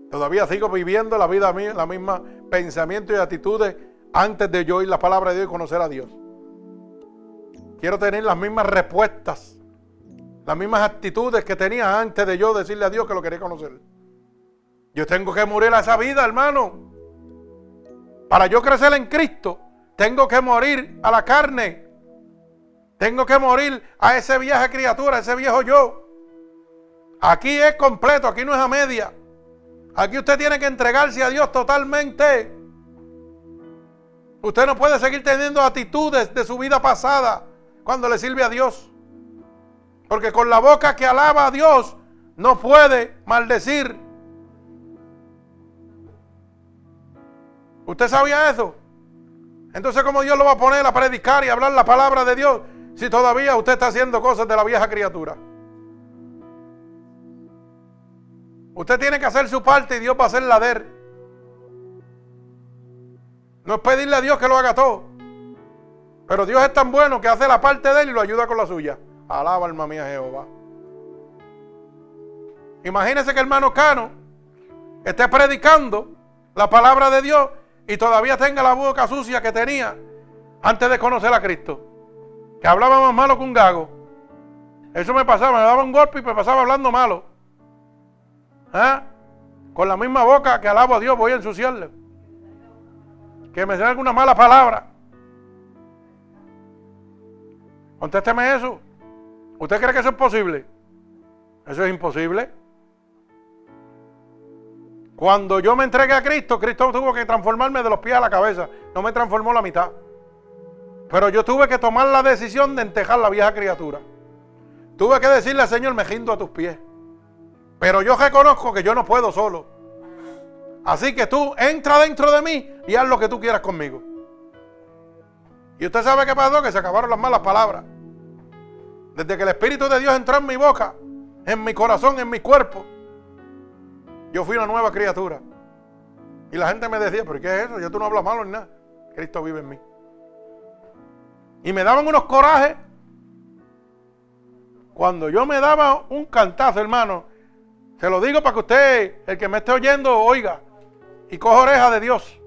Todavía sigo viviendo la vida mía, la misma pensamiento y actitudes antes de yo oír la palabra de Dios y conocer a Dios. Quiero tener las mismas respuestas, las mismas actitudes que tenía antes de yo decirle a Dios que lo quería conocer. Yo tengo que morir a esa vida, hermano. Para yo crecer en Cristo, tengo que morir a la carne. Tengo que morir a ese vieja criatura, a ese viejo yo. Aquí es completo, aquí no es a media. Aquí usted tiene que entregarse a Dios totalmente. Usted no puede seguir teniendo actitudes de su vida pasada cuando le sirve a Dios. Porque con la boca que alaba a Dios no puede maldecir. ¿Usted sabía eso? Entonces, ¿cómo Dios lo va a poner a predicar y hablar la palabra de Dios si todavía usted está haciendo cosas de la vieja criatura? Usted tiene que hacer su parte y Dios va a hacer la de él. No es pedirle a Dios que lo haga todo. Pero Dios es tan bueno que hace la parte de él y lo ayuda con la suya. Alaba alma mía Jehová. Imagínese que el hermano Cano esté predicando la palabra de Dios y todavía tenga la boca sucia que tenía antes de conocer a Cristo. Que hablaba más malo que un gago. Eso me pasaba, me daba un golpe y me pasaba hablando malo. ¿Ah? Con la misma boca que alabo a Dios voy a ensuciarle. Que me salga alguna mala palabra. Contésteme eso. ¿Usted cree que eso es posible? Eso es imposible. Cuando yo me entregué a Cristo, Cristo tuvo que transformarme de los pies a la cabeza. No me transformó la mitad. Pero yo tuve que tomar la decisión de entejar la vieja criatura. Tuve que decirle, Señor, me rindo a tus pies. Pero yo reconozco que yo no puedo solo. Así que tú entra dentro de mí y haz lo que tú quieras conmigo. Y usted sabe qué pasó, que se acabaron las malas palabras. Desde que el Espíritu de Dios entró en mi boca, en mi corazón, en mi cuerpo, yo fui una nueva criatura. Y la gente me decía, pero ¿qué es eso? Ya tú no hablas malo ni nada. Cristo vive en mí. Y me daban unos corajes. Cuando yo me daba un cantazo, hermano, se lo digo para que usted, el que me esté oyendo, oiga y coja oreja de Dios.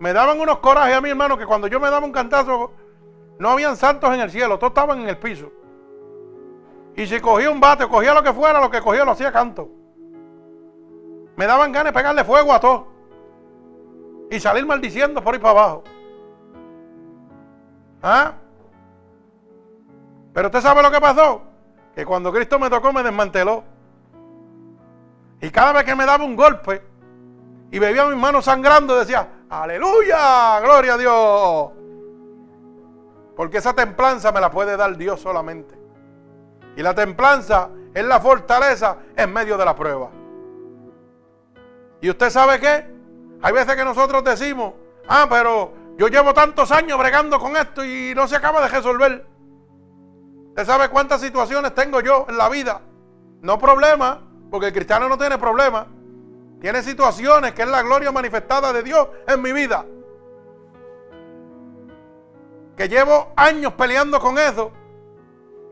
Me daban unos corajes a mi hermano que cuando yo me daba un cantazo, no habían santos en el cielo, todos estaban en el piso. Y si cogía un bate, cogía lo que fuera, lo que cogía lo hacía canto. Me daban ganas de pegarle fuego a todo. Y salir maldiciendo por ahí para abajo. ¿Ah? Pero usted sabe lo que pasó. Que cuando Cristo me tocó me desmanteló. Y cada vez que me daba un golpe y veía mis manos sangrando, decía, aleluya, gloria a Dios. Porque esa templanza me la puede dar Dios solamente. Y la templanza es la fortaleza en medio de la prueba. ¿Y usted sabe qué? Hay veces que nosotros decimos, ah, pero yo llevo tantos años bregando con esto y no se acaba de resolver. ¿Usted sabe cuántas situaciones tengo yo en la vida? No problema, porque el cristiano no tiene problema. Tiene situaciones que es la gloria manifestada de Dios en mi vida. Que llevo años peleando con eso.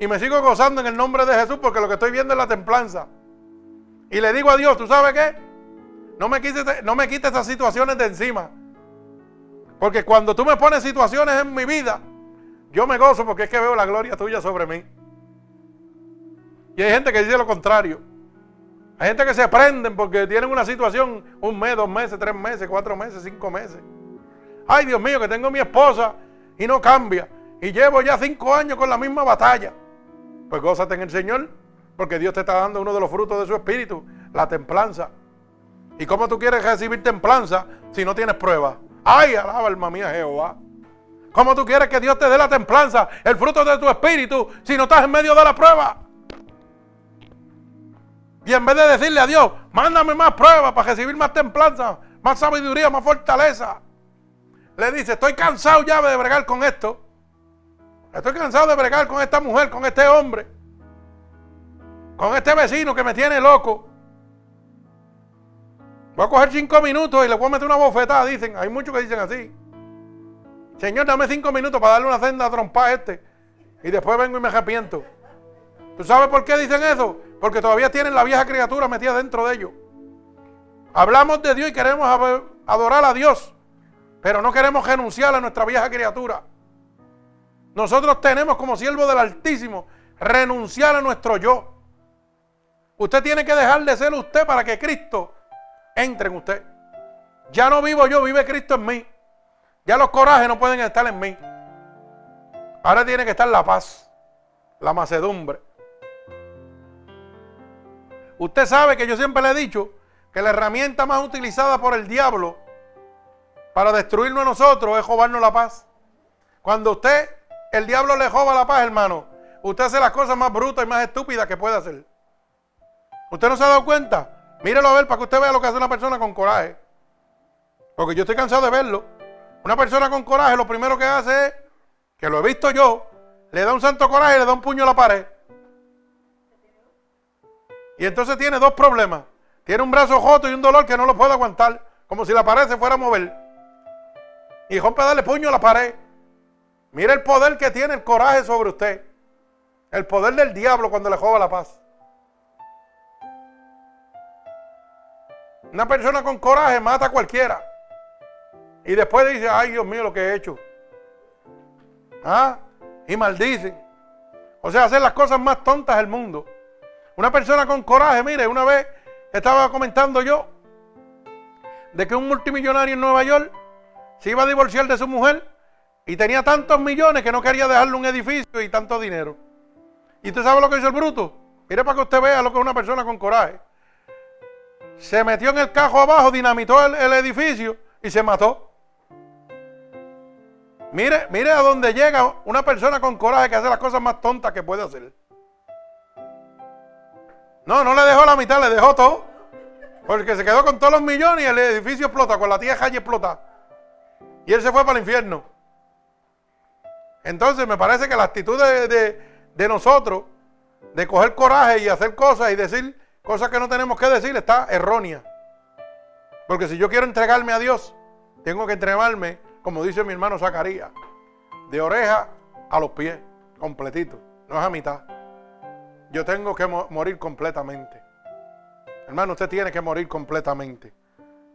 Y me sigo gozando en el nombre de Jesús porque lo que estoy viendo es la templanza. Y le digo a Dios, ¿tú sabes qué? No me quites, no me situaciones de encima. Porque cuando tú me pones situaciones en mi vida, yo me gozo porque es que veo la gloria tuya sobre mí. Y hay gente que dice lo contrario. Hay gente que se prenden porque tienen una situación un mes, dos meses, tres meses, cuatro meses, cinco meses. Ay, Dios mío, que tengo mi esposa y no cambia. Y llevo ya cinco años con la misma batalla. Pues gózate en el Señor, porque Dios te está dando uno de los frutos de su espíritu, la templanza. ¿Y cómo tú quieres recibir templanza si no tienes prueba? Ay, alaba alma mía Jehová. ¿Cómo tú quieres que Dios te dé la templanza, el fruto de tu espíritu, si no estás en medio de la prueba? Y en vez de decirle a Dios, mándame más pruebas para recibir más templanza, más sabiduría, más fortaleza. Le dice, estoy cansado ya de bregar con esto. Estoy cansado de bregar con esta mujer, con este hombre. Con este vecino que me tiene loco. Voy a coger cinco minutos y le voy a meter una bofetada. Dicen, hay muchos que dicen así. Señor, dame cinco minutos para darle una senda a trompa a este. Y después vengo y me arrepiento. ¿Tú sabes por qué dicen eso? Porque todavía tienen la vieja criatura metida dentro de ellos. Hablamos de Dios y queremos adorar a Dios, pero no queremos renunciar a nuestra vieja criatura. Nosotros tenemos como siervo del Altísimo renunciar a nuestro yo. Usted tiene que dejar de ser usted para que Cristo entre en usted. Ya no vivo yo, vive Cristo en mí. Ya los corajes no pueden estar en mí. Ahora tiene que estar la paz, la macedumbre. Usted sabe que yo siempre le he dicho que la herramienta más utilizada por el diablo para destruirnos a nosotros es robarnos la paz. Cuando usted, el diablo le roba la paz, hermano, usted hace las cosas más brutas y más estúpidas que puede hacer. ¿Usted no se ha dado cuenta? Mírelo a ver para que usted vea lo que hace una persona con coraje. Porque yo estoy cansado de verlo. Una persona con coraje lo primero que hace es, que lo he visto yo, le da un santo coraje y le da un puño a la pared. Y entonces tiene dos problemas. Tiene un brazo joto y un dolor que no lo puede aguantar, como si la pared se fuera a mover. Y rompe darle puño a la pared. Mire el poder que tiene el coraje sobre usted. El poder del diablo cuando le joba la paz. Una persona con coraje mata a cualquiera. Y después dice, ay Dios mío, lo que he hecho. ¿Ah? Y maldicen. O sea, hacer las cosas más tontas del mundo. Una persona con coraje, mire, una vez estaba comentando yo de que un multimillonario en Nueva York se iba a divorciar de su mujer y tenía tantos millones que no quería dejarle un edificio y tanto dinero. ¿Y usted sabe lo que hizo el bruto? Mire para que usted vea lo que es una persona con coraje. Se metió en el cajo abajo, dinamitó el, edificio y se mató. Mire, mire a dónde llega una persona con coraje que hace las cosas más tontas que puede hacer. No, no le dejó la mitad, le dejó todo. Porque se quedó con todos los millones y el edificio explota, con la tierra y explota. Y él se fue para el infierno. Entonces me parece que la actitud de, de nosotros, de coger coraje y hacer cosas y decir cosas que no tenemos que decir, está errónea. Porque si yo quiero entregarme a Dios, tengo que entregarme, como dice mi hermano Zacarías, de oreja a los pies, completito, no es a mitad. Yo tengo que morir completamente. Hermano, usted tiene que morir completamente.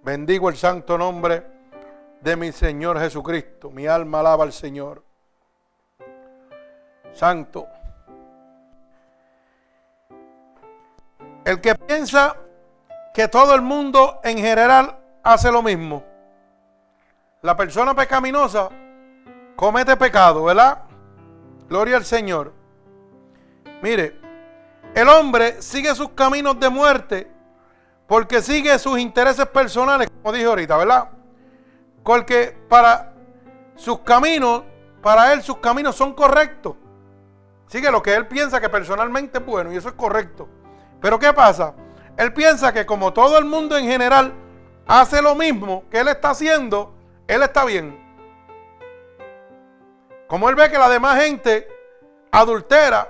Bendigo el santo nombre de mi Señor Jesucristo. Mi alma alaba al Señor. Santo. El que piensa que todo el mundo en general hace lo mismo. La persona pecaminosa comete pecado, ¿verdad? Gloria al Señor. Mire, el hombre sigue sus caminos de muerte porque sigue sus intereses personales, como dije ahorita, ¿verdad? Porque para sus caminos, para él sus caminos son correctos. Sigue lo que él piensa que personalmente es bueno y eso es correcto. Pero ¿qué pasa? Él piensa que como todo el mundo en general hace lo mismo que él está haciendo, él está bien. Como él ve que la demás gente adultera,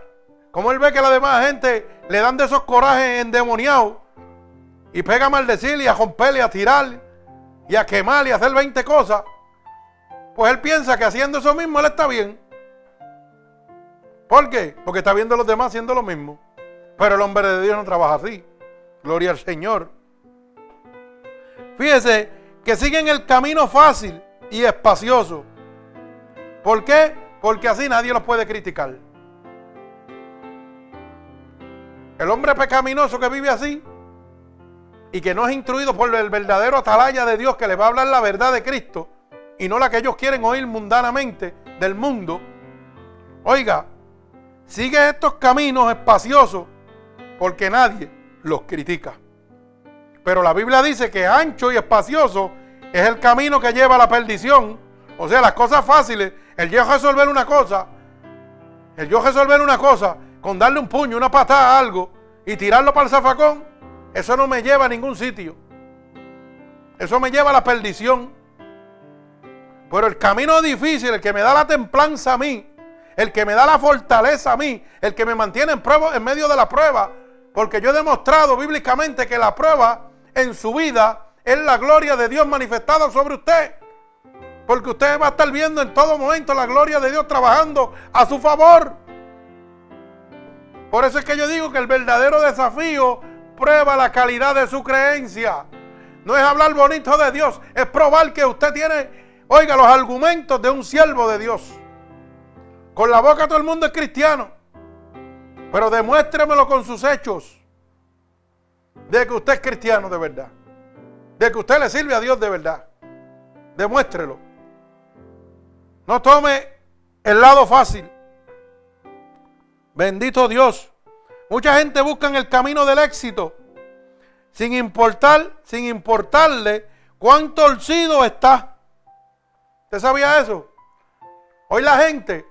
como él ve que la demás gente le dan de esos corajes endemoniados y pega a maldecir y a romper y a tirar y a quemar y a hacer 20 cosas, pues él piensa que haciendo eso mismo él está bien. ¿Por qué? Porque está viendo a los demás haciendo lo mismo. Pero el hombre de Dios no trabaja así. Gloria al Señor. Fíjese que siguen el camino fácil y espacioso. ¿Por qué? Porque así nadie los puede criticar. El hombre pecaminoso que vive así y que no es instruido por el verdadero atalaya de Dios que le va a hablar la verdad de Cristo y no la que ellos quieren oír mundanamente del mundo, oiga, sigue estos caminos espaciosos porque nadie los critica. Pero la Biblia dice que ancho y espacioso es el camino que lleva a la perdición. O sea, las cosas fáciles, el yo resolver una cosa, el yo resolver una cosa con darle un puño, una patada a algo y tirarlo para el zafacón, eso no me lleva a ningún sitio. Eso me lleva a la perdición. Pero el camino difícil, el que me da la templanza a mí, el que me da la fortaleza a mí, el que me mantiene en, prueba, en medio de la prueba, porque yo he demostrado bíblicamente que la prueba en su vida es la gloria de Dios manifestada sobre usted. Porque usted va a estar viendo en todo momento la gloria de Dios trabajando a su favor. Por eso es que yo digo que el verdadero desafío prueba la calidad de su creencia. No es hablar bonito de Dios, es probar que usted tiene, oiga, los argumentos de un siervo de Dios. Con la boca todo el mundo es cristiano, pero demuéstremelo con sus hechos de que usted es cristiano de verdad, de que usted le sirve a Dios de verdad. Demuéstrelo. No tome el lado fácil. Bendito Dios. Mucha gente busca el camino del éxito sin importar, sin importarle cuán torcido está. ¿Usted sabía eso? Hoy la gente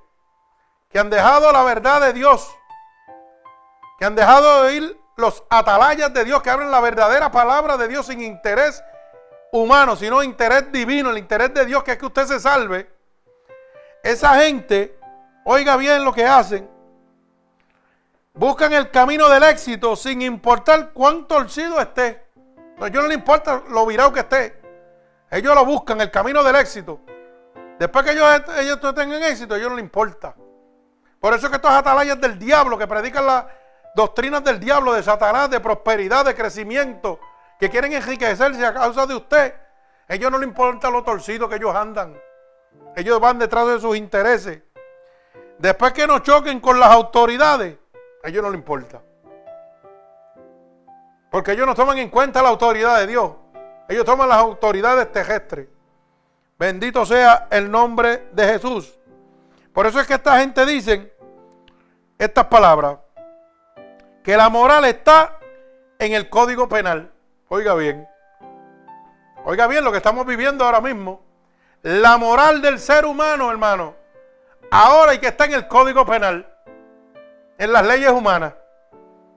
que han dejado la verdad de Dios, que han dejado de oír los atalayas de Dios, que hablan la verdadera palabra de Dios sin interés humano, sino interés divino, el interés de Dios que es que usted se salve. Esa gente, oiga bien lo que hacen, buscan el camino del éxito sin importar cuán torcido esté. No, ellos no le importa lo virado que esté. Ellos lo buscan, el camino del éxito. Después que ellos, ellos tengan éxito, a ellos no les importa. Por eso es que estos atalayas del diablo que predican las doctrinas del diablo, de Satanás, de prosperidad, de crecimiento, que quieren enriquecerse a causa de usted, ellos no les importa lo torcido que ellos andan. Ellos van detrás de sus intereses. Después que nos choquen con las autoridades, a ellos no les importa. Porque ellos no toman en cuenta la autoridad de Dios. Ellos toman las autoridades terrestres. Bendito sea el nombre de Jesús. Por eso es que esta gente dice estas palabras. Que la moral está en el código penal. Oiga bien. Oiga bien lo que estamos viviendo ahora mismo. La moral del ser humano, hermano. Ahora hay que está en el código penal en las leyes humanas.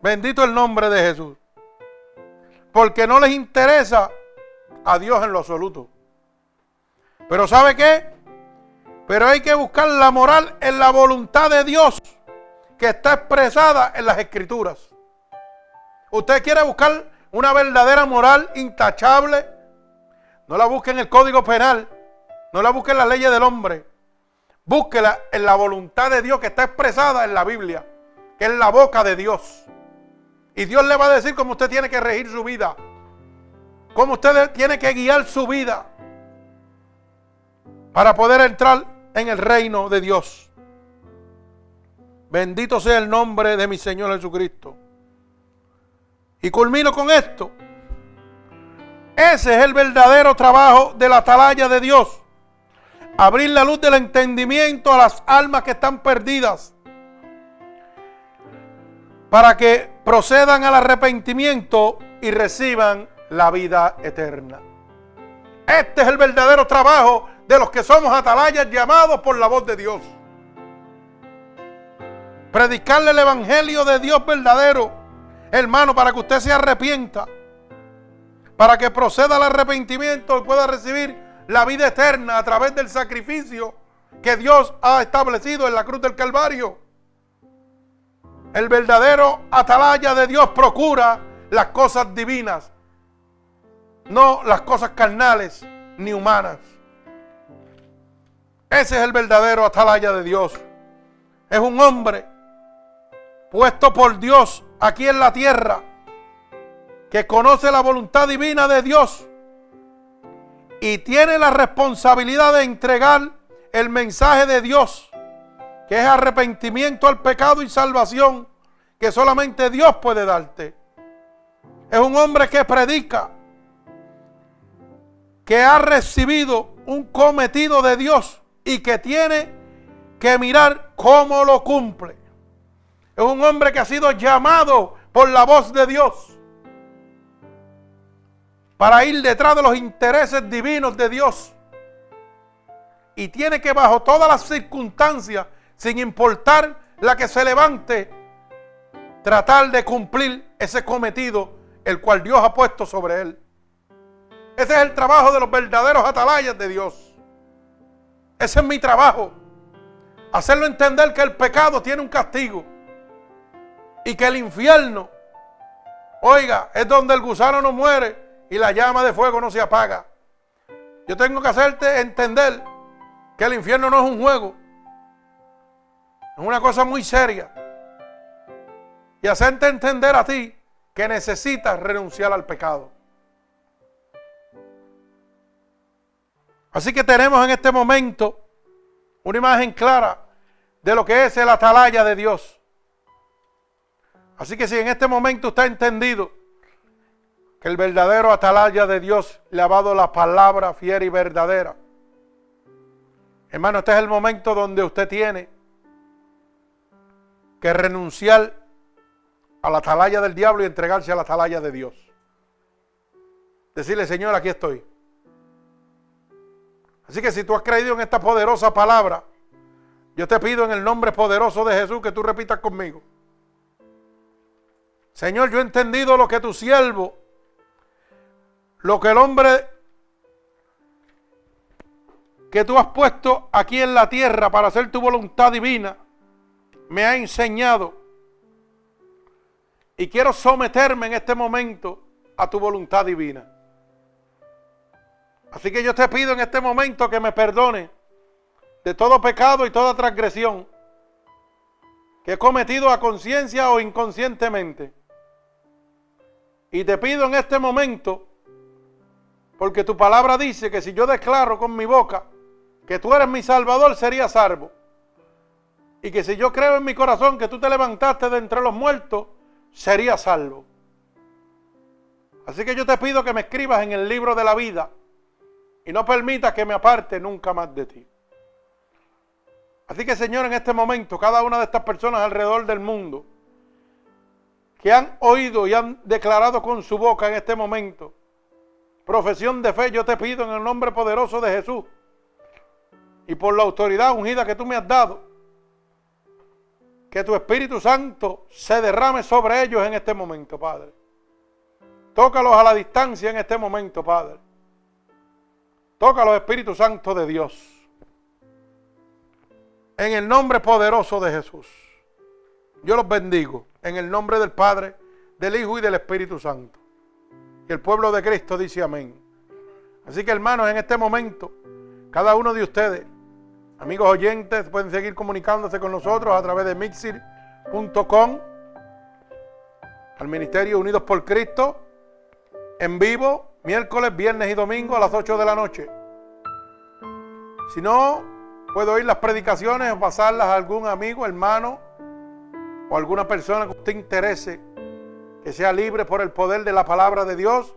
Bendito el nombre de Jesús. Porque no les interesa a Dios en lo absoluto. Pero ¿sabe qué? Pero hay que buscar la moral en la voluntad de Dios que está expresada en las escrituras. Usted quiere buscar una verdadera moral intachable. No la busque en el código penal. No la busque en las leyes del hombre. Búsquela en la voluntad de Dios que está expresada en la Biblia que es la boca de Dios. Y Dios le va a decir cómo usted tiene que regir su vida, cómo usted tiene que guiar su vida para poder entrar en el reino de Dios. Bendito sea el nombre de mi Señor Jesucristo. Y culmino con esto. Ese es el verdadero trabajo de la atalaya de Dios. Abrir la luz del entendimiento a las almas que están perdidas para que procedan al arrepentimiento y reciban la vida eterna. Este es el verdadero trabajo de los que somos atalayas llamados por la voz de Dios. Predicarle el Evangelio de Dios verdadero, hermano, para que usted se arrepienta, para que proceda al arrepentimiento y pueda recibir la vida eterna a través del sacrificio que Dios ha establecido en la cruz del Calvario. El verdadero atalaya de Dios procura las cosas divinas, no las cosas carnales ni humanas. Ese es el verdadero atalaya de Dios. Es un hombre puesto por Dios aquí en la tierra que conoce la voluntad divina de Dios y tiene la responsabilidad de entregar el mensaje de Dios que es arrepentimiento al pecado y salvación que solamente Dios puede darte. Es un hombre que predica, que ha recibido un cometido de Dios y que tiene que mirar cómo lo cumple. Es un hombre que ha sido llamado por la voz de Dios para ir detrás de los intereses divinos de Dios. Y tiene que bajo todas las circunstancias sin importar la que se levante, tratar de cumplir ese cometido el cual Dios ha puesto sobre él. Ese es el trabajo de los verdaderos atalayas de Dios. Ese es mi trabajo. Hacerlo entender que el pecado tiene un castigo. Y que el infierno, oiga, es donde el gusano no muere y la llama de fuego no se apaga. Yo tengo que hacerte entender que el infierno no es un juego. Es una cosa muy seria. Y hacerte entender a ti que necesitas renunciar al pecado. Así que tenemos en este momento una imagen clara de lo que es el atalaya de Dios. Así que si en este momento está entendido que el verdadero atalaya de Dios le ha dado la palabra fiera y verdadera, hermano, este es el momento donde usted tiene que renunciar a la atalaya del diablo y entregarse a la atalaya de Dios. Decirle, Señor, aquí estoy. Así que si tú has creído en esta poderosa palabra, yo te pido en el nombre poderoso de Jesús que tú repitas conmigo. Señor, yo he entendido lo que tu siervo, lo que el hombre que tú has puesto aquí en la tierra para hacer tu voluntad divina, me ha enseñado. Y quiero someterme en este momento a tu voluntad divina. Así que yo te pido en este momento que me perdone de todo pecado y toda transgresión que he cometido a conciencia o inconscientemente. Y te pido en este momento, porque tu palabra dice que si yo declaro con mi boca que tú eres mi salvador, sería salvo. Y que si yo creo en mi corazón que tú te levantaste de entre los muertos, sería salvo. Así que yo te pido que me escribas en el libro de la vida y no permitas que me aparte nunca más de ti. Así que Señor, en este momento, cada una de estas personas alrededor del mundo que han oído y han declarado con su boca en este momento profesión de fe, yo te pido en el nombre poderoso de Jesús y por la autoridad ungida que tú me has dado, que tu Espíritu Santo se derrame sobre ellos en este momento, Padre. Tócalos a la distancia en este momento, Padre. Tócalos, Espíritu Santo de Dios. En el nombre poderoso de Jesús. Yo los bendigo. En el nombre del Padre, del Hijo y del Espíritu Santo. Y el pueblo de Cristo dice amén. Así que hermanos, en este momento, cada uno de ustedes, amigos oyentes, pueden seguir comunicándose con nosotros a través de mixir.com, al Ministerio Unidos por Cristo, en vivo, miércoles, viernes y domingo a las 8 de la noche. Si no, Puedo oír las predicaciones o pasarlas a algún amigo, hermano o alguna persona que usted interese, que sea libre por el poder de la palabra de Dios.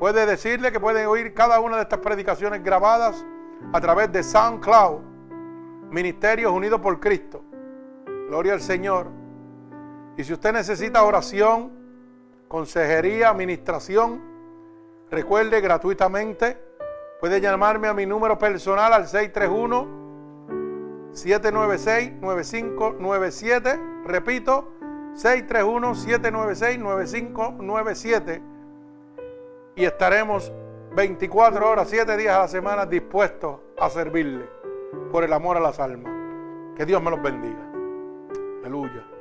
Puede decirle que puede oír cada una de estas predicaciones grabadas a través de SoundCloud, Ministerios Unidos por Cristo. Gloria al Señor. Y si usted necesita oración, consejería, administración, recuerde gratuitamente, puede llamarme a mi número personal al 631 796-9597. Repito, 631-796-9597. Y estaremos 24 horas, 7 días a la semana dispuestos a servirle por el amor a las almas. Que Dios me los bendiga. Aleluya.